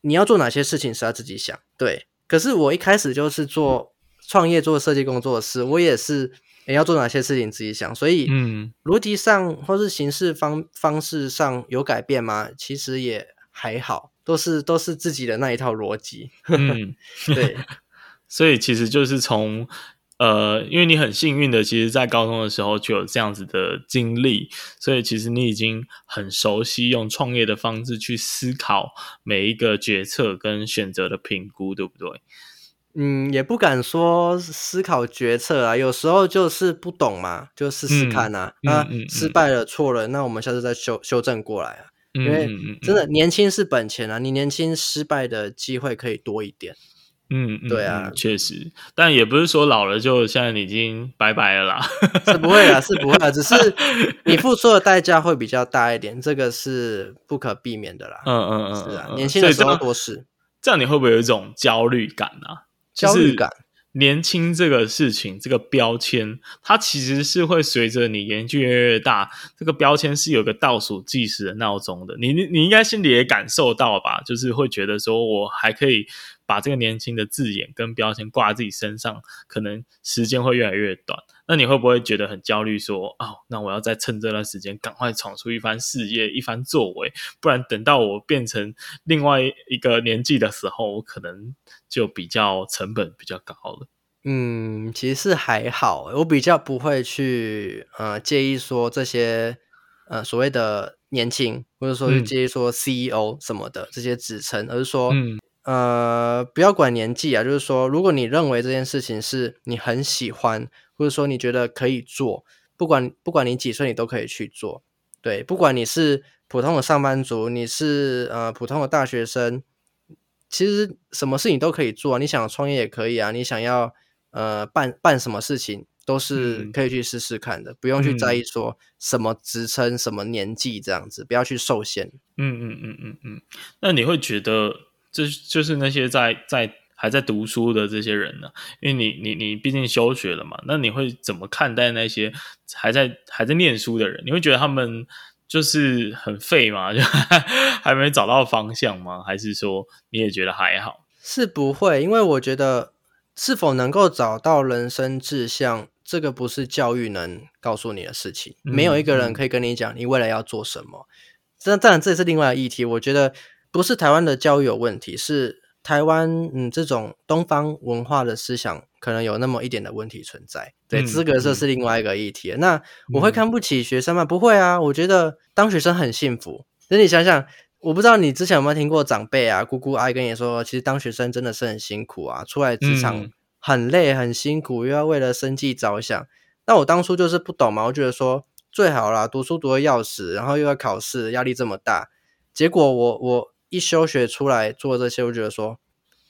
你要做哪些事情是要自己想。对，可是我一开始就是做创业做设计工作室，我也是。你要做哪些事情自己想，所以嗯，逻辑上或是形式方方式上有改变吗？其实也还好，都是都是自己的那一套逻辑。[laughs] 嗯，对，[laughs] 所以其实就是从呃，因为你很幸运的，其实在高中的时候就有这样子的经历，所以其实你已经很熟悉用创业的方式去思考每一个决策跟选择的评估，对不对？嗯，也不敢说思考决策啊，有时候就是不懂嘛，就试试看啊。那、嗯嗯嗯、失败了，错了，那我们下次再修修正过来啊。因为真的年轻是本钱啊，你年轻失败的机会可以多一点。嗯，对啊，确实，但也不是说老了就现在你已经拜拜了啦。是不会啦，是不会啦，只是 [laughs] 你付出的代价会比较大一点，这个是不可避免的啦。嗯嗯嗯，是啊，年轻的时候多事。这样你会不会有一种焦虑感啊？焦虑感，年轻这个事情，这个标签，它其实是会随着你年纪越来越大，这个标签是有个倒数计时的闹钟的。你你你应该心里也感受到吧？就是会觉得说，我还可以把这个年轻的字眼跟标签挂在自己身上，可能时间会越来越短。那你会不会觉得很焦虑？说，哦，那我要再趁这段时间赶快闯出一番事业、一番作为，不然等到我变成另外一个年纪的时候，我可能就比较成本比较高了。嗯，其实是还好，我比较不会去呃介意说这些呃所谓的年轻，或者说去介意说 CEO 什么的、嗯、这些职称，而是说，嗯、呃，不要管年纪啊，就是说，如果你认为这件事情是你很喜欢。或者说你觉得可以做，不管不管你几岁，你都可以去做。对，不管你是普通的上班族，你是呃普通的大学生，其实什么事情都可以做。你想创业也可以啊，你想要呃办办什么事情都是可以去试试看的，嗯、不用去在意说什么职称、什么年纪这样子，不要去受限。嗯嗯嗯嗯嗯。那你会觉得，就是就是那些在在还在读书的这些人呢？因为你你你毕竟休学了嘛，那你会怎么看待那些还在还在念书的人？你会觉得他们就是很废吗？[laughs] 就还没找到方向吗？还是说你也觉得还好？是不会，因为我觉得是否能够找到人生志向。这个不是教育能告诉你的事情，没有一个人可以跟你讲你未来要做什么。这、嗯、当然这也是另外的议题。我觉得不是台湾的教育有问题，是台湾嗯这种东方文化的思想可能有那么一点的问题存在。对，资格这是另外一个议题。嗯、那我会看不起学生吗？不会啊，我觉得当学生很幸福。那你想想，我不知道你之前有没有听过长辈啊、姑姑阿姨跟你说，其实当学生真的是很辛苦啊，出来职场。嗯很累很辛苦，又要为了生计着想。那我当初就是不懂嘛，我觉得说最好啦，读书读得要死，然后又要考试，压力这么大。结果我我一休学出来做这些，我觉得说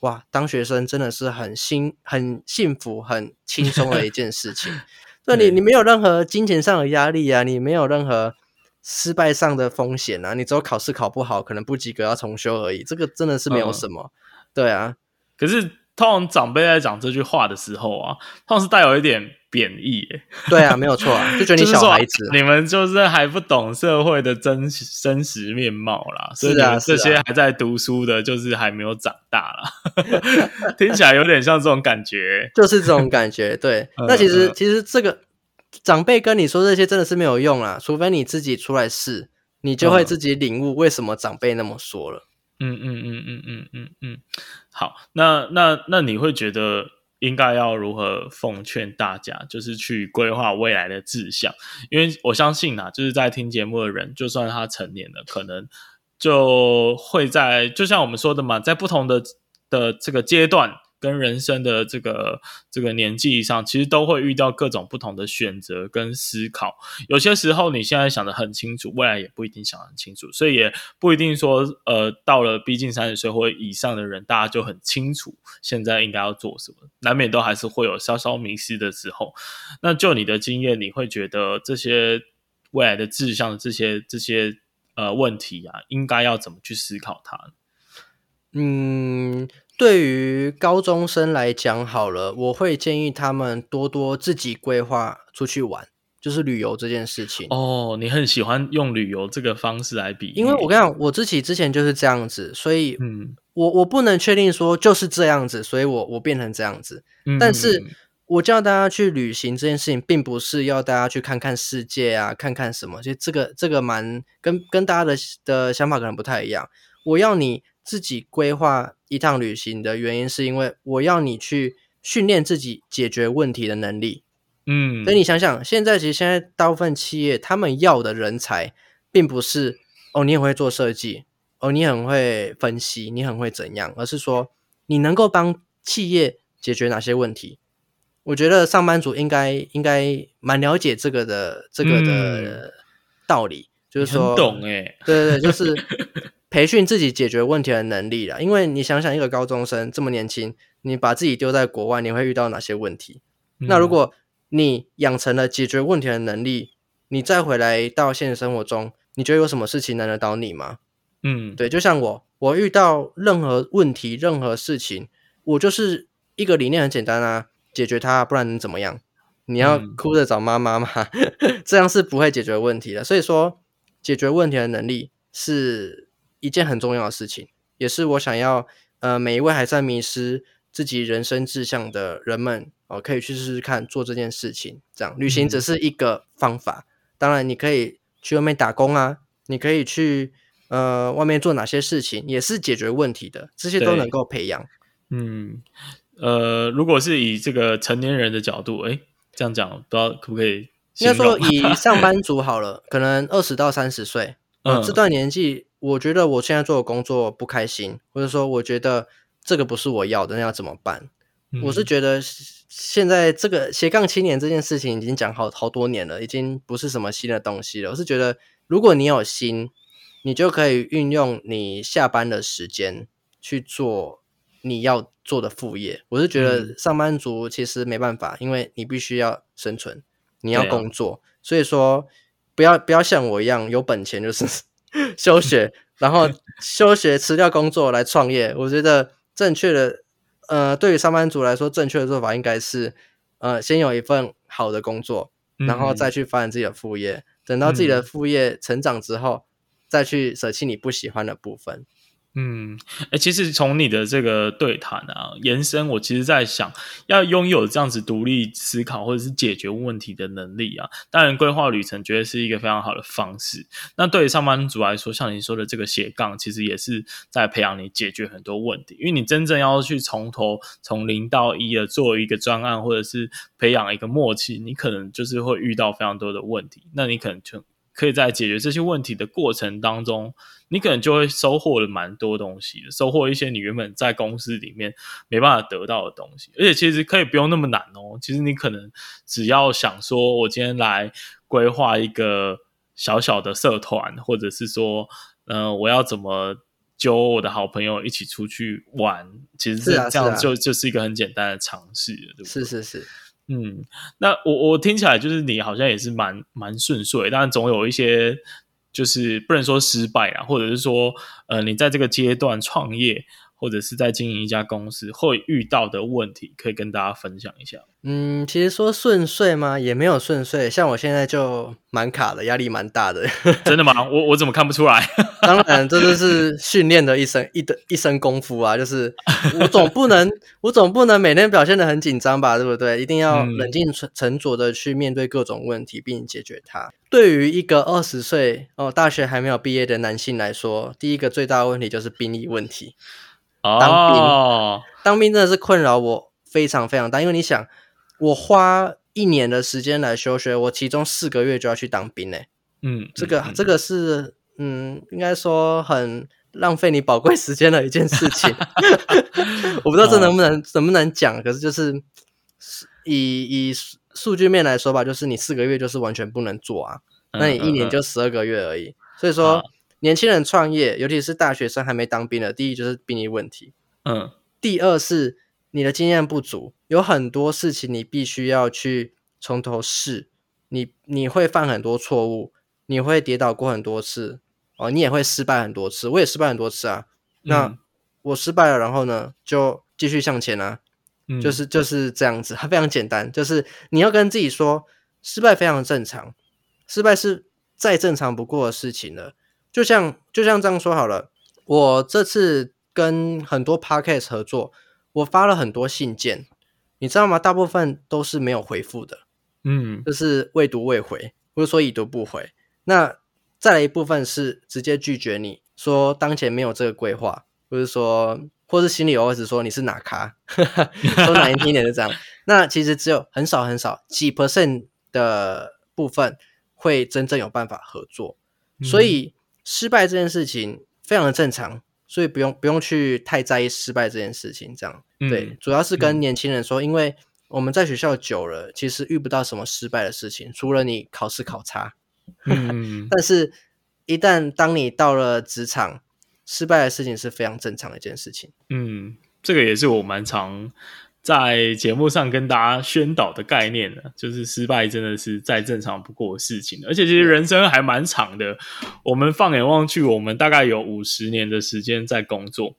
哇，当学生真的是很幸很幸福很轻松的一件事情。[laughs] 对你你没有任何金钱上的压力啊，你没有任何失败上的风险啊，你只有考试考不好，可能不及格要重修而已。这个真的是没有什么。嗯、对啊，可是。通常长辈在讲这句话的时候啊，通常是带有一点贬义。对啊，没有错啊，[laughs] 就觉得你小孩子，你们就是还不懂社会的真真实面貌啦。是啊，这些还在读书的，就是还没有长大啦。[laughs] 听起来有点像这种感觉，就是这种感觉。对，[laughs] 那其实其实这个长辈跟你说这些真的是没有用啦，除非你自己出来试，你就会自己领悟为什么长辈那么说了。嗯嗯嗯嗯嗯嗯嗯，好，那那那你会觉得应该要如何奉劝大家，就是去规划未来的志向？因为我相信啊，就是在听节目的人，就算他成年了，可能就会在，就像我们说的嘛，在不同的的这个阶段。跟人生的这个这个年纪以上，其实都会遇到各种不同的选择跟思考。有些时候你现在想得很清楚，未来也不一定想得很清楚，所以也不一定说，呃，到了逼近三十岁或以上的人，大家就很清楚现在应该要做什么，难免都还是会有稍稍迷失的时候。那就你的经验，你会觉得这些未来的志向这些这些呃问题啊，应该要怎么去思考它？嗯。对于高中生来讲，好了，我会建议他们多多自己规划出去玩，就是旅游这件事情。哦，你很喜欢用旅游这个方式来比，因为我跟你讲，我自己之前就是这样子，所以，嗯，我我不能确定说就是这样子，所以我我变成这样子。嗯，但是我叫大家去旅行这件事情，并不是要大家去看看世界啊，看看什么，其实这个这个蛮跟跟大家的的想法可能不太一样。我要你。自己规划一趟旅行的原因，是因为我要你去训练自己解决问题的能力。嗯，所以你想想，现在其实现在大部分企业他们要的人才，并不是哦，你很会做设计，哦，你很会分析，你很会怎样，而是说你能够帮企业解决哪些问题。我觉得上班族应该应该蛮了解这个的这个的道理，嗯、就是说，懂哎，对对对，就是。[laughs] 培训自己解决问题的能力了，因为你想想，一个高中生这么年轻，你把自己丢在国外，你会遇到哪些问题？嗯、那如果你养成了解决问题的能力，你再回来到现实生活中，你觉得有什么事情难得倒你吗？嗯，对，就像我，我遇到任何问题、任何事情，我就是一个理念很简单啊，解决它，不然能怎么样？你要哭着找妈妈吗？嗯、[laughs] 这样是不会解决问题的。所以说，解决问题的能力是。一件很重要的事情，也是我想要呃每一位还在迷失自己人生志向的人们哦、呃，可以去试试看做这件事情。这样旅行只是一个方法，嗯、当然你可以去外面打工啊，你可以去呃外面做哪些事情，也是解决问题的，这些都能够培养。嗯，呃，如果是以这个成年人的角度，诶，这样讲不知道可不可以？应该说以上班 [laughs] 族好了，可能二十到三十岁，呃、嗯，这段年纪。我觉得我现在做的工作不开心，或者说我觉得这个不是我要的，那要怎么办？嗯、我是觉得现在这个斜杠青年这件事情已经讲好好多年了，已经不是什么新的东西了。我是觉得，如果你有心，你就可以运用你下班的时间去做你要做的副业。我是觉得上班族其实没办法，嗯、因为你必须要生存，你要工作，啊、所以说不要不要像我一样有本钱就是 [laughs] 休学，然后休学辞掉工作来创业。我觉得正确的，呃，对于上班族来说，正确的做法应该是，呃，先有一份好的工作，然后再去发展自己的副业。嗯、等到自己的副业成长之后，嗯、再去舍弃你不喜欢的部分。嗯，哎，其实从你的这个对谈啊延伸，我其实在想要拥有这样子独立思考或者是解决问题的能力啊，当然规划旅程绝对是一个非常好的方式。那对于上班族来说，像你说的这个斜杠，其实也是在培养你解决很多问题，因为你真正要去从头从零到一的做一个专案，或者是培养一个默契，你可能就是会遇到非常多的问题，那你可能就。可以在解决这些问题的过程当中，你可能就会收获了蛮多东西的，收获一些你原本在公司里面没办法得到的东西。而且其实可以不用那么难哦，其实你可能只要想说，我今天来规划一个小小的社团，或者是说，嗯、呃，我要怎么揪我的好朋友一起出去玩，其实这样就、啊啊、就是一个很简单的尝试，对不对？是是是。嗯，那我我听起来就是你好像也是蛮蛮顺遂，但总有一些就是不能说失败啊，或者是说呃，你在这个阶段创业。或者是在经营一家公司会遇到的问题，可以跟大家分享一下。嗯，其实说顺遂吗？也没有顺遂。像我现在就蛮卡的，压力蛮大的。[laughs] 真的吗？我我怎么看不出来？[laughs] 当然，这就是训练的一身一的一身功夫啊！就是我总不能我总不能每天表现的很紧张吧？对不对？一定要冷静沉沉着的去面对各种问题，并解决它。对于一个二十岁哦，大学还没有毕业的男性来说，第一个最大的问题就是兵役问题。当兵，oh. 当兵真的是困扰我非常非常大，因为你想，我花一年的时间来休学，我其中四个月就要去当兵呢。嗯，这个这个是嗯，应该说很浪费你宝贵时间的一件事情。[laughs] 我不知道这能不能、oh. 能不能讲，可是就是以以数据面来说吧，就是你四个月就是完全不能做啊，那你一年就十二个月而已，所以说。Oh. 年轻人创业，尤其是大学生还没当兵的，第一就是兵役问题，嗯，第二是你的经验不足，有很多事情你必须要去从头试，你你会犯很多错误，你会跌倒过很多次，哦，你也会失败很多次，我也失败很多次啊，那我失败了，然后呢，就继续向前啊，嗯，就是就是这样子，它 [laughs] 非常简单，就是你要跟自己说，失败非常正常，失败是再正常不过的事情了。就像就像这样说好了，我这次跟很多 podcast 合作，我发了很多信件，你知道吗？大部分都是没有回复的，嗯，就是未读未回，或者说已读不回。那再来一部分是直接拒绝你，说当前没有这个规划，或者说，或是心里偶尔说你是哪咖，说难听点就这样。那其实只有很少很少几 percent 的部分会真正有办法合作，嗯、所以。失败这件事情非常的正常，所以不用不用去太在意失败这件事情。这样，嗯、对，主要是跟年轻人说，嗯、因为我们在学校久了，其实遇不到什么失败的事情，除了你考试考差。嗯，[laughs] 但是，一旦当你到了职场，失败的事情是非常正常的一件事情。嗯，这个也是我蛮常。在节目上跟大家宣导的概念呢，就是失败真的是再正常不过的事情，而且其实人生还蛮长的。我们放眼望去，我们大概有五十年的时间在工作，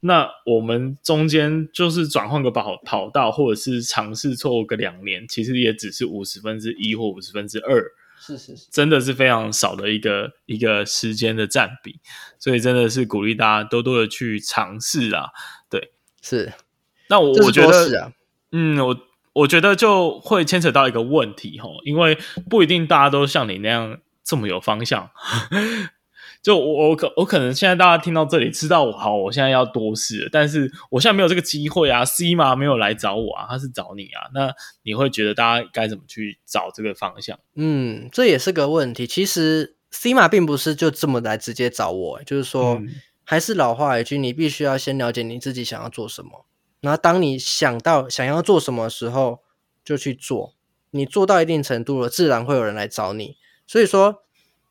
那我们中间就是转换个跑跑道，或者是尝试错误个两年，其实也只是五十分之一或五十分之二，是是是，真的是非常少的一个一个时间的占比，所以真的是鼓励大家多多的去尝试啊，对，是。那我我觉得，啊、嗯，我我觉得就会牵扯到一个问题哈，因为不一定大家都像你那样这么有方向。[laughs] 就我我可我可能现在大家听到这里知道我好，我现在要多事，但是我现在没有这个机会啊，C 嘛没有来找我啊，他是找你啊。那你会觉得大家该怎么去找这个方向？嗯，这也是个问题。其实 C 嘛并不是就这么来直接找我，就是说，嗯、还是老话一句，你必须要先了解你自己想要做什么。然后，当你想到想要做什么时候，就去做。你做到一定程度了，自然会有人来找你。所以说，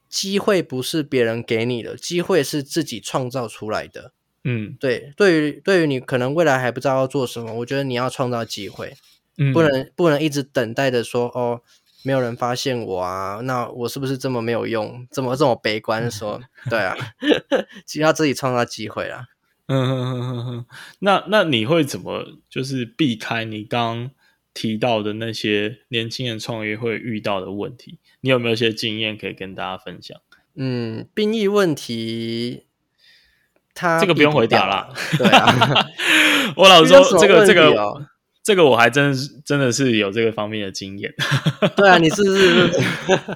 机会不是别人给你的，机会是自己创造出来的。嗯，对，对于对于你可能未来还不知道要做什么，我觉得你要创造机会，嗯，不能不能一直等待着说哦，没有人发现我啊，那我是不是这么没有用，这么这么悲观说？[laughs] 对啊，[laughs] 其实要自己创造机会啦。嗯哼哼哼哼，那那你会怎么就是避开你刚提到的那些年轻人创业会遇到的问题？你有没有一些经验可以跟大家分享？嗯，兵役问题。他这个不用回答啦。对啊，[laughs] 我老说，这个这个这个我还真真的是有这个方面的经验。[laughs] 对啊，你是不是？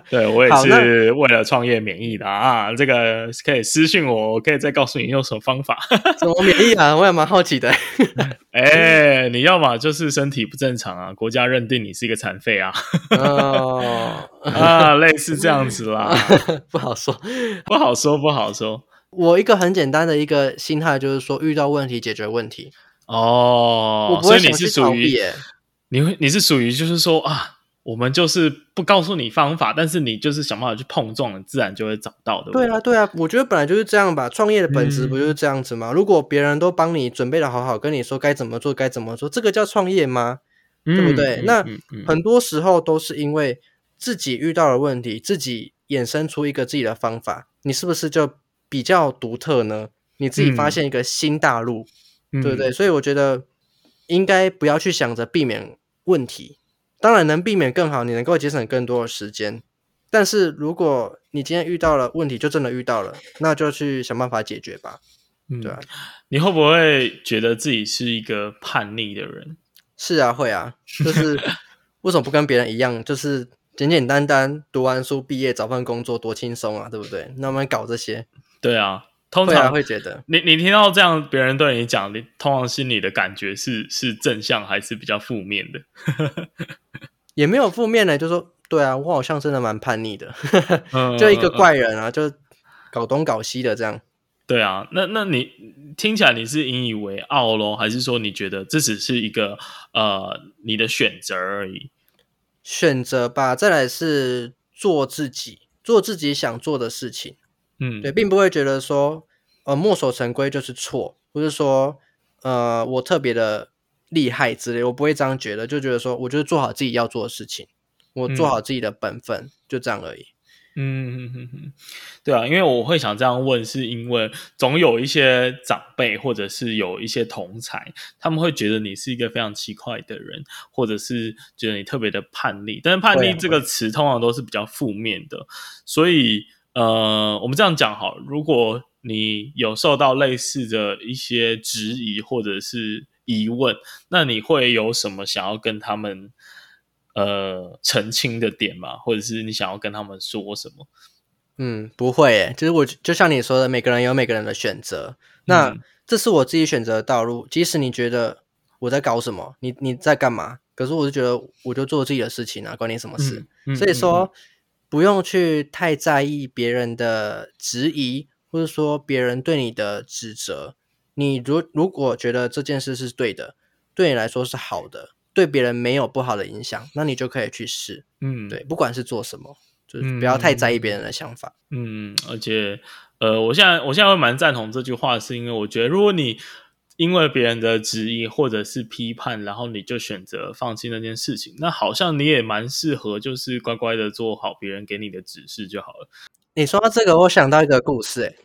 对，我也是为了创业免疫的啊。这个可以私信我，我可以再告诉你用什么方法。[laughs] 怎么免疫啊？我也蛮好奇的。[laughs] 哎，你要嘛就是身体不正常啊，国家认定你是一个残废啊。哦啊，类似这样子啦，不好说，不好说，不好说。我一个很简单的一个心态就是说，遇到问题解决问题。哦，我不会所以你是属于，欸、你会你是属于就是说啊，我们就是不告诉你方法，但是你就是想办法去碰撞，自然就会找到的。对啊，对啊，我觉得本来就是这样吧。创业的本质不就是这样子吗？嗯、如果别人都帮你准备的好好，跟你说该怎么做，该怎么做，这个叫创业吗？嗯、对不对？嗯、那、很多时候都是因为自己遇到了问题，自己衍生出一个自己的方法，你是不是就？比较独特呢，你自己发现一个新大陆，嗯、对不对？所以我觉得应该不要去想着避免问题，当然能避免更好，你能够节省更多的时间。但是如果你今天遇到了问题，就真的遇到了，那就去想办法解决吧。嗯，对啊，你会不会觉得自己是一个叛逆的人？是啊，会啊，就是 [laughs] 为什么不跟别人一样，就是简简单单读完书毕业找份工作多轻松啊，对不对？那我们搞这些。对啊，通常会觉得你你听到这样别人对你讲，你通常心里的感觉是是正向还是比较负面的？[laughs] 也没有负面的，就说对啊，我好像真的蛮叛逆的，[laughs] 就一个怪人啊，就搞东搞西的这样。对啊，那那你听起来你是引以为傲咯，还是说你觉得这只是一个呃你的选择而已？选择吧，再来是做自己，做自己想做的事情。嗯，对，并不会觉得说，呃，墨守成规就是错，或是说，呃，我特别的厉害之类，我不会这样觉得，就觉得说，我就是做好自己要做的事情，我做好自己的本分，嗯、就这样而已。嗯嗯嗯嗯，对啊，因为我会想这样问，是因为总有一些长辈或者是有一些同才，他们会觉得你是一个非常奇怪的人，或者是觉得你特别的叛逆，但是叛逆这个词通常都是比较负面的，所以。呃，我们这样讲好，如果你有受到类似的一些质疑或者是疑问，那你会有什么想要跟他们呃澄清的点吗？或者是你想要跟他们说什么？嗯，不会诶，就是我就像你说的，每个人有每个人的选择，那、嗯、这是我自己选择的道路。即使你觉得我在搞什么，你你在干嘛？可是我就觉得我就做自己的事情啊，关你什么事？嗯嗯、所以说。不用去太在意别人的质疑，或者说别人对你的指责。你如如果觉得这件事是对的，对你来说是好的，对别人没有不好的影响，那你就可以去试。嗯，对，不管是做什么，就是不要太在意别人的想法。嗯，而且，呃，我现在我现在会蛮赞同这句话，是因为我觉得如果你。因为别人的质疑或者是批判，然后你就选择放弃那件事情，那好像你也蛮适合，就是乖乖的做好别人给你的指示就好了。你说到这个，我想到一个故事，诶，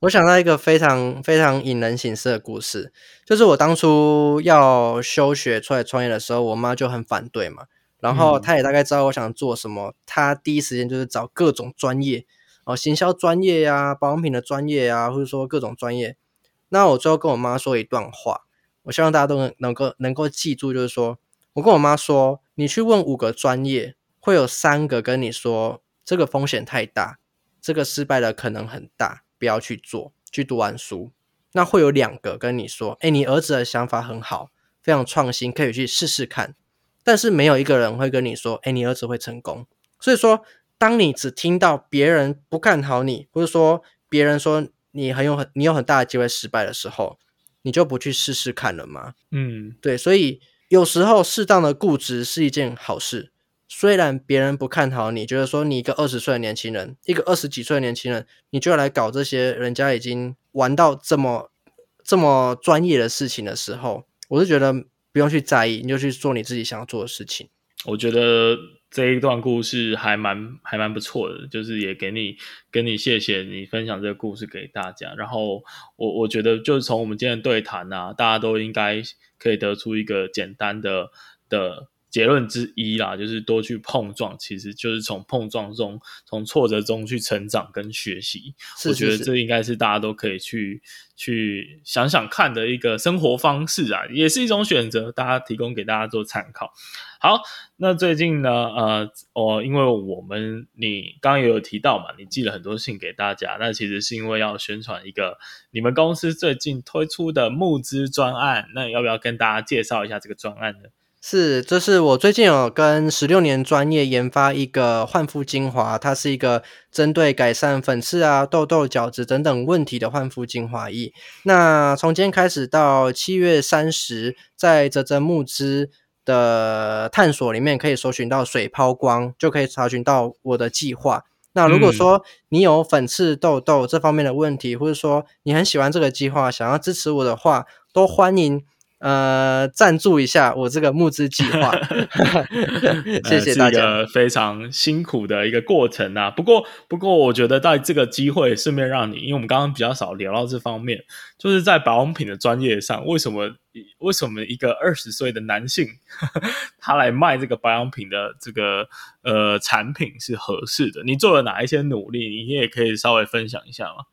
我想到一个非常非常引人醒思的故事，就是我当初要休学出来创业的时候，我妈就很反对嘛，然后她也大概知道我想做什么，她第一时间就是找各种专业，哦，行销专业呀，保养品的专业呀，或者说各种专业。那我最后跟我妈说一段话，我希望大家都能能够能够记住，就是说我跟我妈说，你去问五个专业，会有三个跟你说这个风险太大，这个失败的可能很大，不要去做，去读完书。那会有两个跟你说，诶，你儿子的想法很好，非常创新，可以去试试看。但是没有一个人会跟你说，诶，你儿子会成功。所以说，当你只听到别人不看好你，或者说别人说。你很有很你有很大的机会失败的时候，你就不去试试看了吗？嗯，对，所以有时候适当的固执是一件好事。虽然别人不看好你，觉得说你一个二十岁的年轻人，一个二十几岁的年轻人，你就要来搞这些人家已经玩到这么这么专业的事情的时候，我是觉得不用去在意，你就去做你自己想要做的事情。我觉得这一段故事还蛮还蛮不错的，就是也给你给你谢谢你分享这个故事给大家。然后我我觉得就是从我们今天对谈啊，大家都应该可以得出一个简单的的。结论之一啦，就是多去碰撞，其实就是从碰撞中、从挫折中去成长跟学习。是是是，我觉得这应该是大家都可以去去想想看的一个生活方式啊，也是一种选择。大家提供给大家做参考。好，那最近呢，呃，哦，因为我们你刚刚也有提到嘛，你寄了很多信给大家，那其实是因为要宣传一个你们公司最近推出的募资专案。那要不要跟大家介绍一下这个专案呢？是，这是我最近有跟十六年专业研发一个焕肤精华，它是一个针对改善粉刺啊、痘痘、角质等等问题的焕肤精华液。那从今天开始到七月三十，在泽泽募资的探索里面，可以搜寻到水抛光，就可以查询到我的计划。那如果说你有粉刺、痘痘这方面的问题，或者说你很喜欢这个计划，想要支持我的话，都欢迎。呃，赞助一下我这个募资计划 [laughs] [laughs] 谢谢大家。是一个非常辛苦的一个过程啊，不过，不过我觉得在这个机会，顺便让你，因为我们刚刚比较少聊到这方面，就是在保养品的专业上，为什么为什么一个二十岁的男性，[laughs] 他来卖这个保养品的这个呃产品是合适的？你做了哪一些努力？你也可以稍微分享一下吗？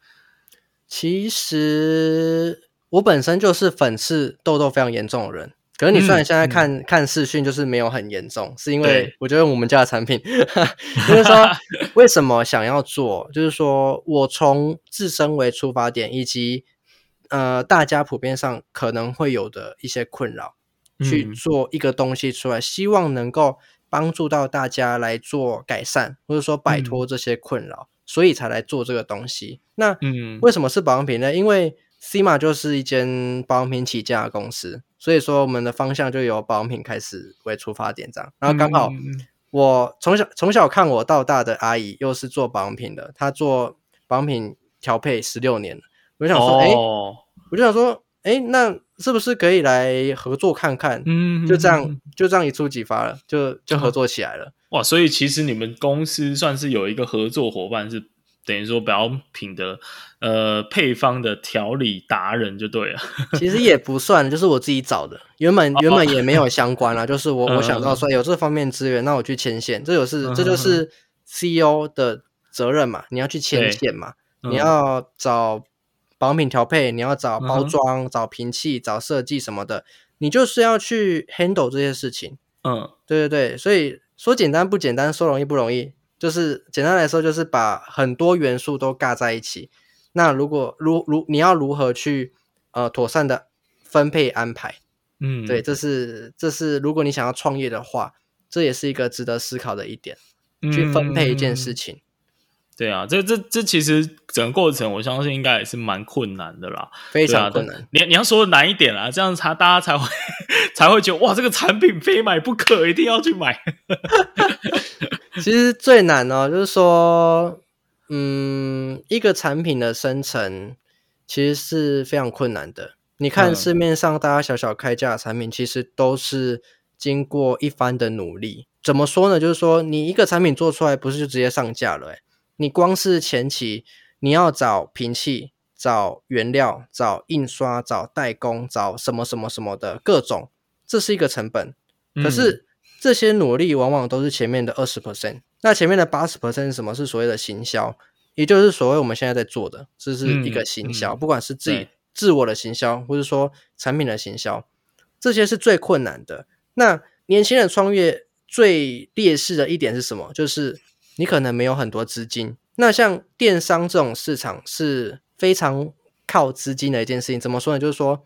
其实。我本身就是粉刺痘痘非常严重的人，可是你虽然现在看、嗯、看视讯就是没有很严重，是因为我觉得我们家的产品，[laughs] 就是说 [laughs] 为什么想要做，就是说我从自身为出发点，以及呃大家普遍上可能会有的一些困扰，去做一个东西出来，希望能够帮助到大家来做改善，或者说摆脱这些困扰，所以才来做这个东西。那嗯，为什么是保养品呢？因为 CMA 就是一间保养品起家的公司，所以说我们的方向就由保养品开始为出发点这样。然后刚好我从小从小看我到大的阿姨又是做保养品的，她做保养品调配十六年了，我就想说，哎、哦欸，我就想说，哎、欸，那是不是可以来合作看看？嗯，就这样就这样一触即发了，就就合作起来了。哇，所以其实你们公司算是有一个合作伙伴是。等于说保养品的呃配方的调理达人就对了，[laughs] 其实也不算，就是我自己找的。原本原本也没有相关啦，就是我 [laughs] 我想到说有这方面资源，那我去牵线，这就是这就是 CEO 的责任嘛，你要去牵线嘛，你要找保养品调配，你要找包装、找瓶器、找设计什么的，你就是要去 handle 这些事情。嗯，对对对，所以说简单不简单，说容易不容易。就是简单来说，就是把很多元素都尬在一起。那如果如如你要如何去呃妥善的分配安排？嗯，对，这是这是如果你想要创业的话，这也是一个值得思考的一点，去分配一件事情。嗯对啊，这这这其实整个过程，我相信应该也是蛮困难的啦，非常困难。啊、你你要说的难一点啦，这样才大家才会 [laughs] 才会觉得哇，这个产品非买不可，一定要去买。[laughs] 其实最难呢、哦，就是说，嗯，一个产品的生成其实是非常困难的。你看市面上大家小小开价的产品，其实都是经过一番的努力。怎么说呢？就是说，你一个产品做出来，不是就直接上架了？诶你光是前期，你要找平器、找原料、找印刷、找代工、找什么什么什么的各种，这是一个成本。可是这些努力往往都是前面的二十 percent，那前面的八十 percent 是什么？是所谓的行销，也就是所谓我们现在在做的，这是一个行销，不管是自己自我的行销，或者说产品的行销，这些是最困难的。那年轻人创业最劣势的一点是什么？就是。你可能没有很多资金，那像电商这种市场是非常靠资金的一件事情。怎么说呢？就是说，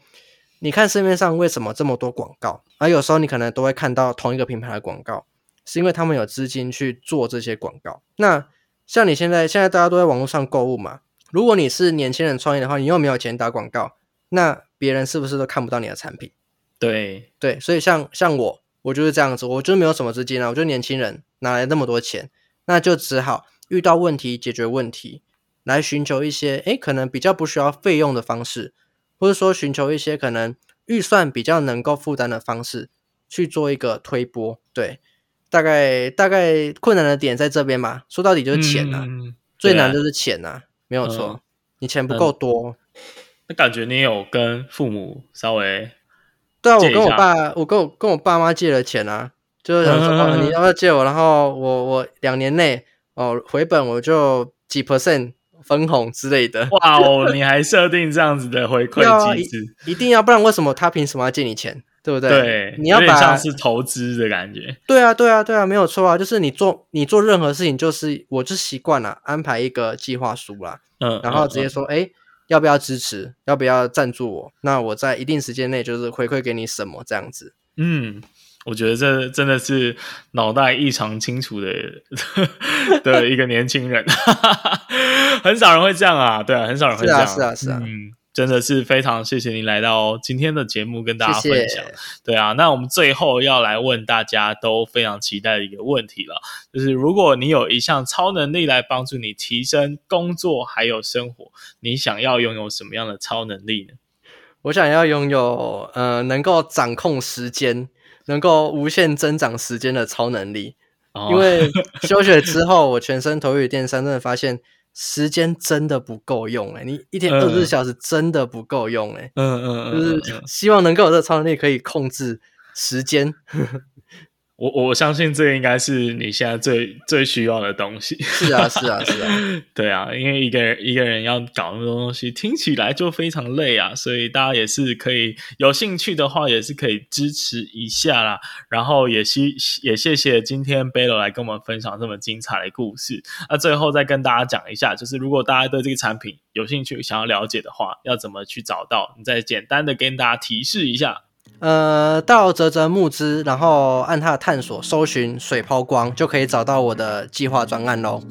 你看市面上为什么这么多广告，而有时候你可能都会看到同一个品牌的广告，是因为他们有资金去做这些广告。那像你现在，现在大家都在网络上购物嘛，如果你是年轻人创业的话，你又没有钱打广告，那别人是不是都看不到你的产品？对对，所以像像我，我就是这样子，我就没有什么资金啊，我就年轻人，哪来那么多钱？那就只好遇到问题解决问题，来寻求一些诶可能比较不需要费用的方式，或者说寻求一些可能预算比较能够负担的方式去做一个推波。对，大概大概困难的点在这边吧。说到底就是钱呐、啊嗯，最难就是钱呐、啊啊，没有错、嗯。你钱不够多，那、嗯、感觉你有跟父母稍微对啊，我跟我爸，我跟我跟我爸妈借了钱啊，就是想说、你要不要借我，然后我我两年内哦回本我就几 percent。分红之类的，哇哦！你还设定这样子的回馈机制，[laughs] 一定要，不然为什么他凭什么要借你钱？对不对？对，你要把像是投资的感觉。对啊，对啊，对啊，没有错啊！就是你做你做任何事情，就是我就习惯了安排一个计划书啦，嗯，然后直接说，哎、嗯嗯，要不要支持？要不要赞助我？那我在一定时间内就是回馈给你什么这样子，嗯。我觉得这真的是脑袋异常清楚的 [laughs] 的一个年轻人，[laughs] 很少人会这样啊，对啊，很少人会这样，是啊，是啊，是啊，嗯，真的是非常谢谢你来到今天的节目跟大家分享，谢谢，对啊，那我们最后要来问大家都非常期待的一个问题了，就是如果你有一项超能力来帮助你提升工作还有生活，你想要拥有什么样的超能力呢？我想要拥有呃，能够掌控时间。能够无限增长时间的超能力，哦、因为休学之后，我全身投入电商，真的发现时间真的不够用欸，你一天二十四小时真的不够用欸，嗯嗯嗯，就是希望能够有这个超能力，可以控制时间。我我相信这应该是你现在最最需要的东西。是啊，是啊，是啊，[laughs] 对啊，因为一个人一个人要搞那么多东西，听起来就非常累啊，所以大家也是可以有兴趣的话，也是可以支持一下啦。然后也希也谢谢今天 Bello 来跟我们分享这么精彩的故事。那最后再跟大家讲一下，就是如果大家对这个产品有兴趣，想要了解的话，要怎么去找到？你再简单的跟大家提示一下。呃，到泽泽募资，然后按它的探索搜寻水抛光，就可以找到我的计划专案喽。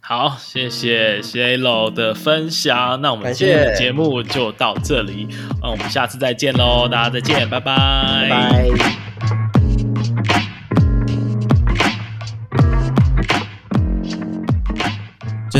好，谢谢 Cielo 的分享，那我们今天的节目就到这里，那我们下次再见喽，大家再见，拜拜。拜拜。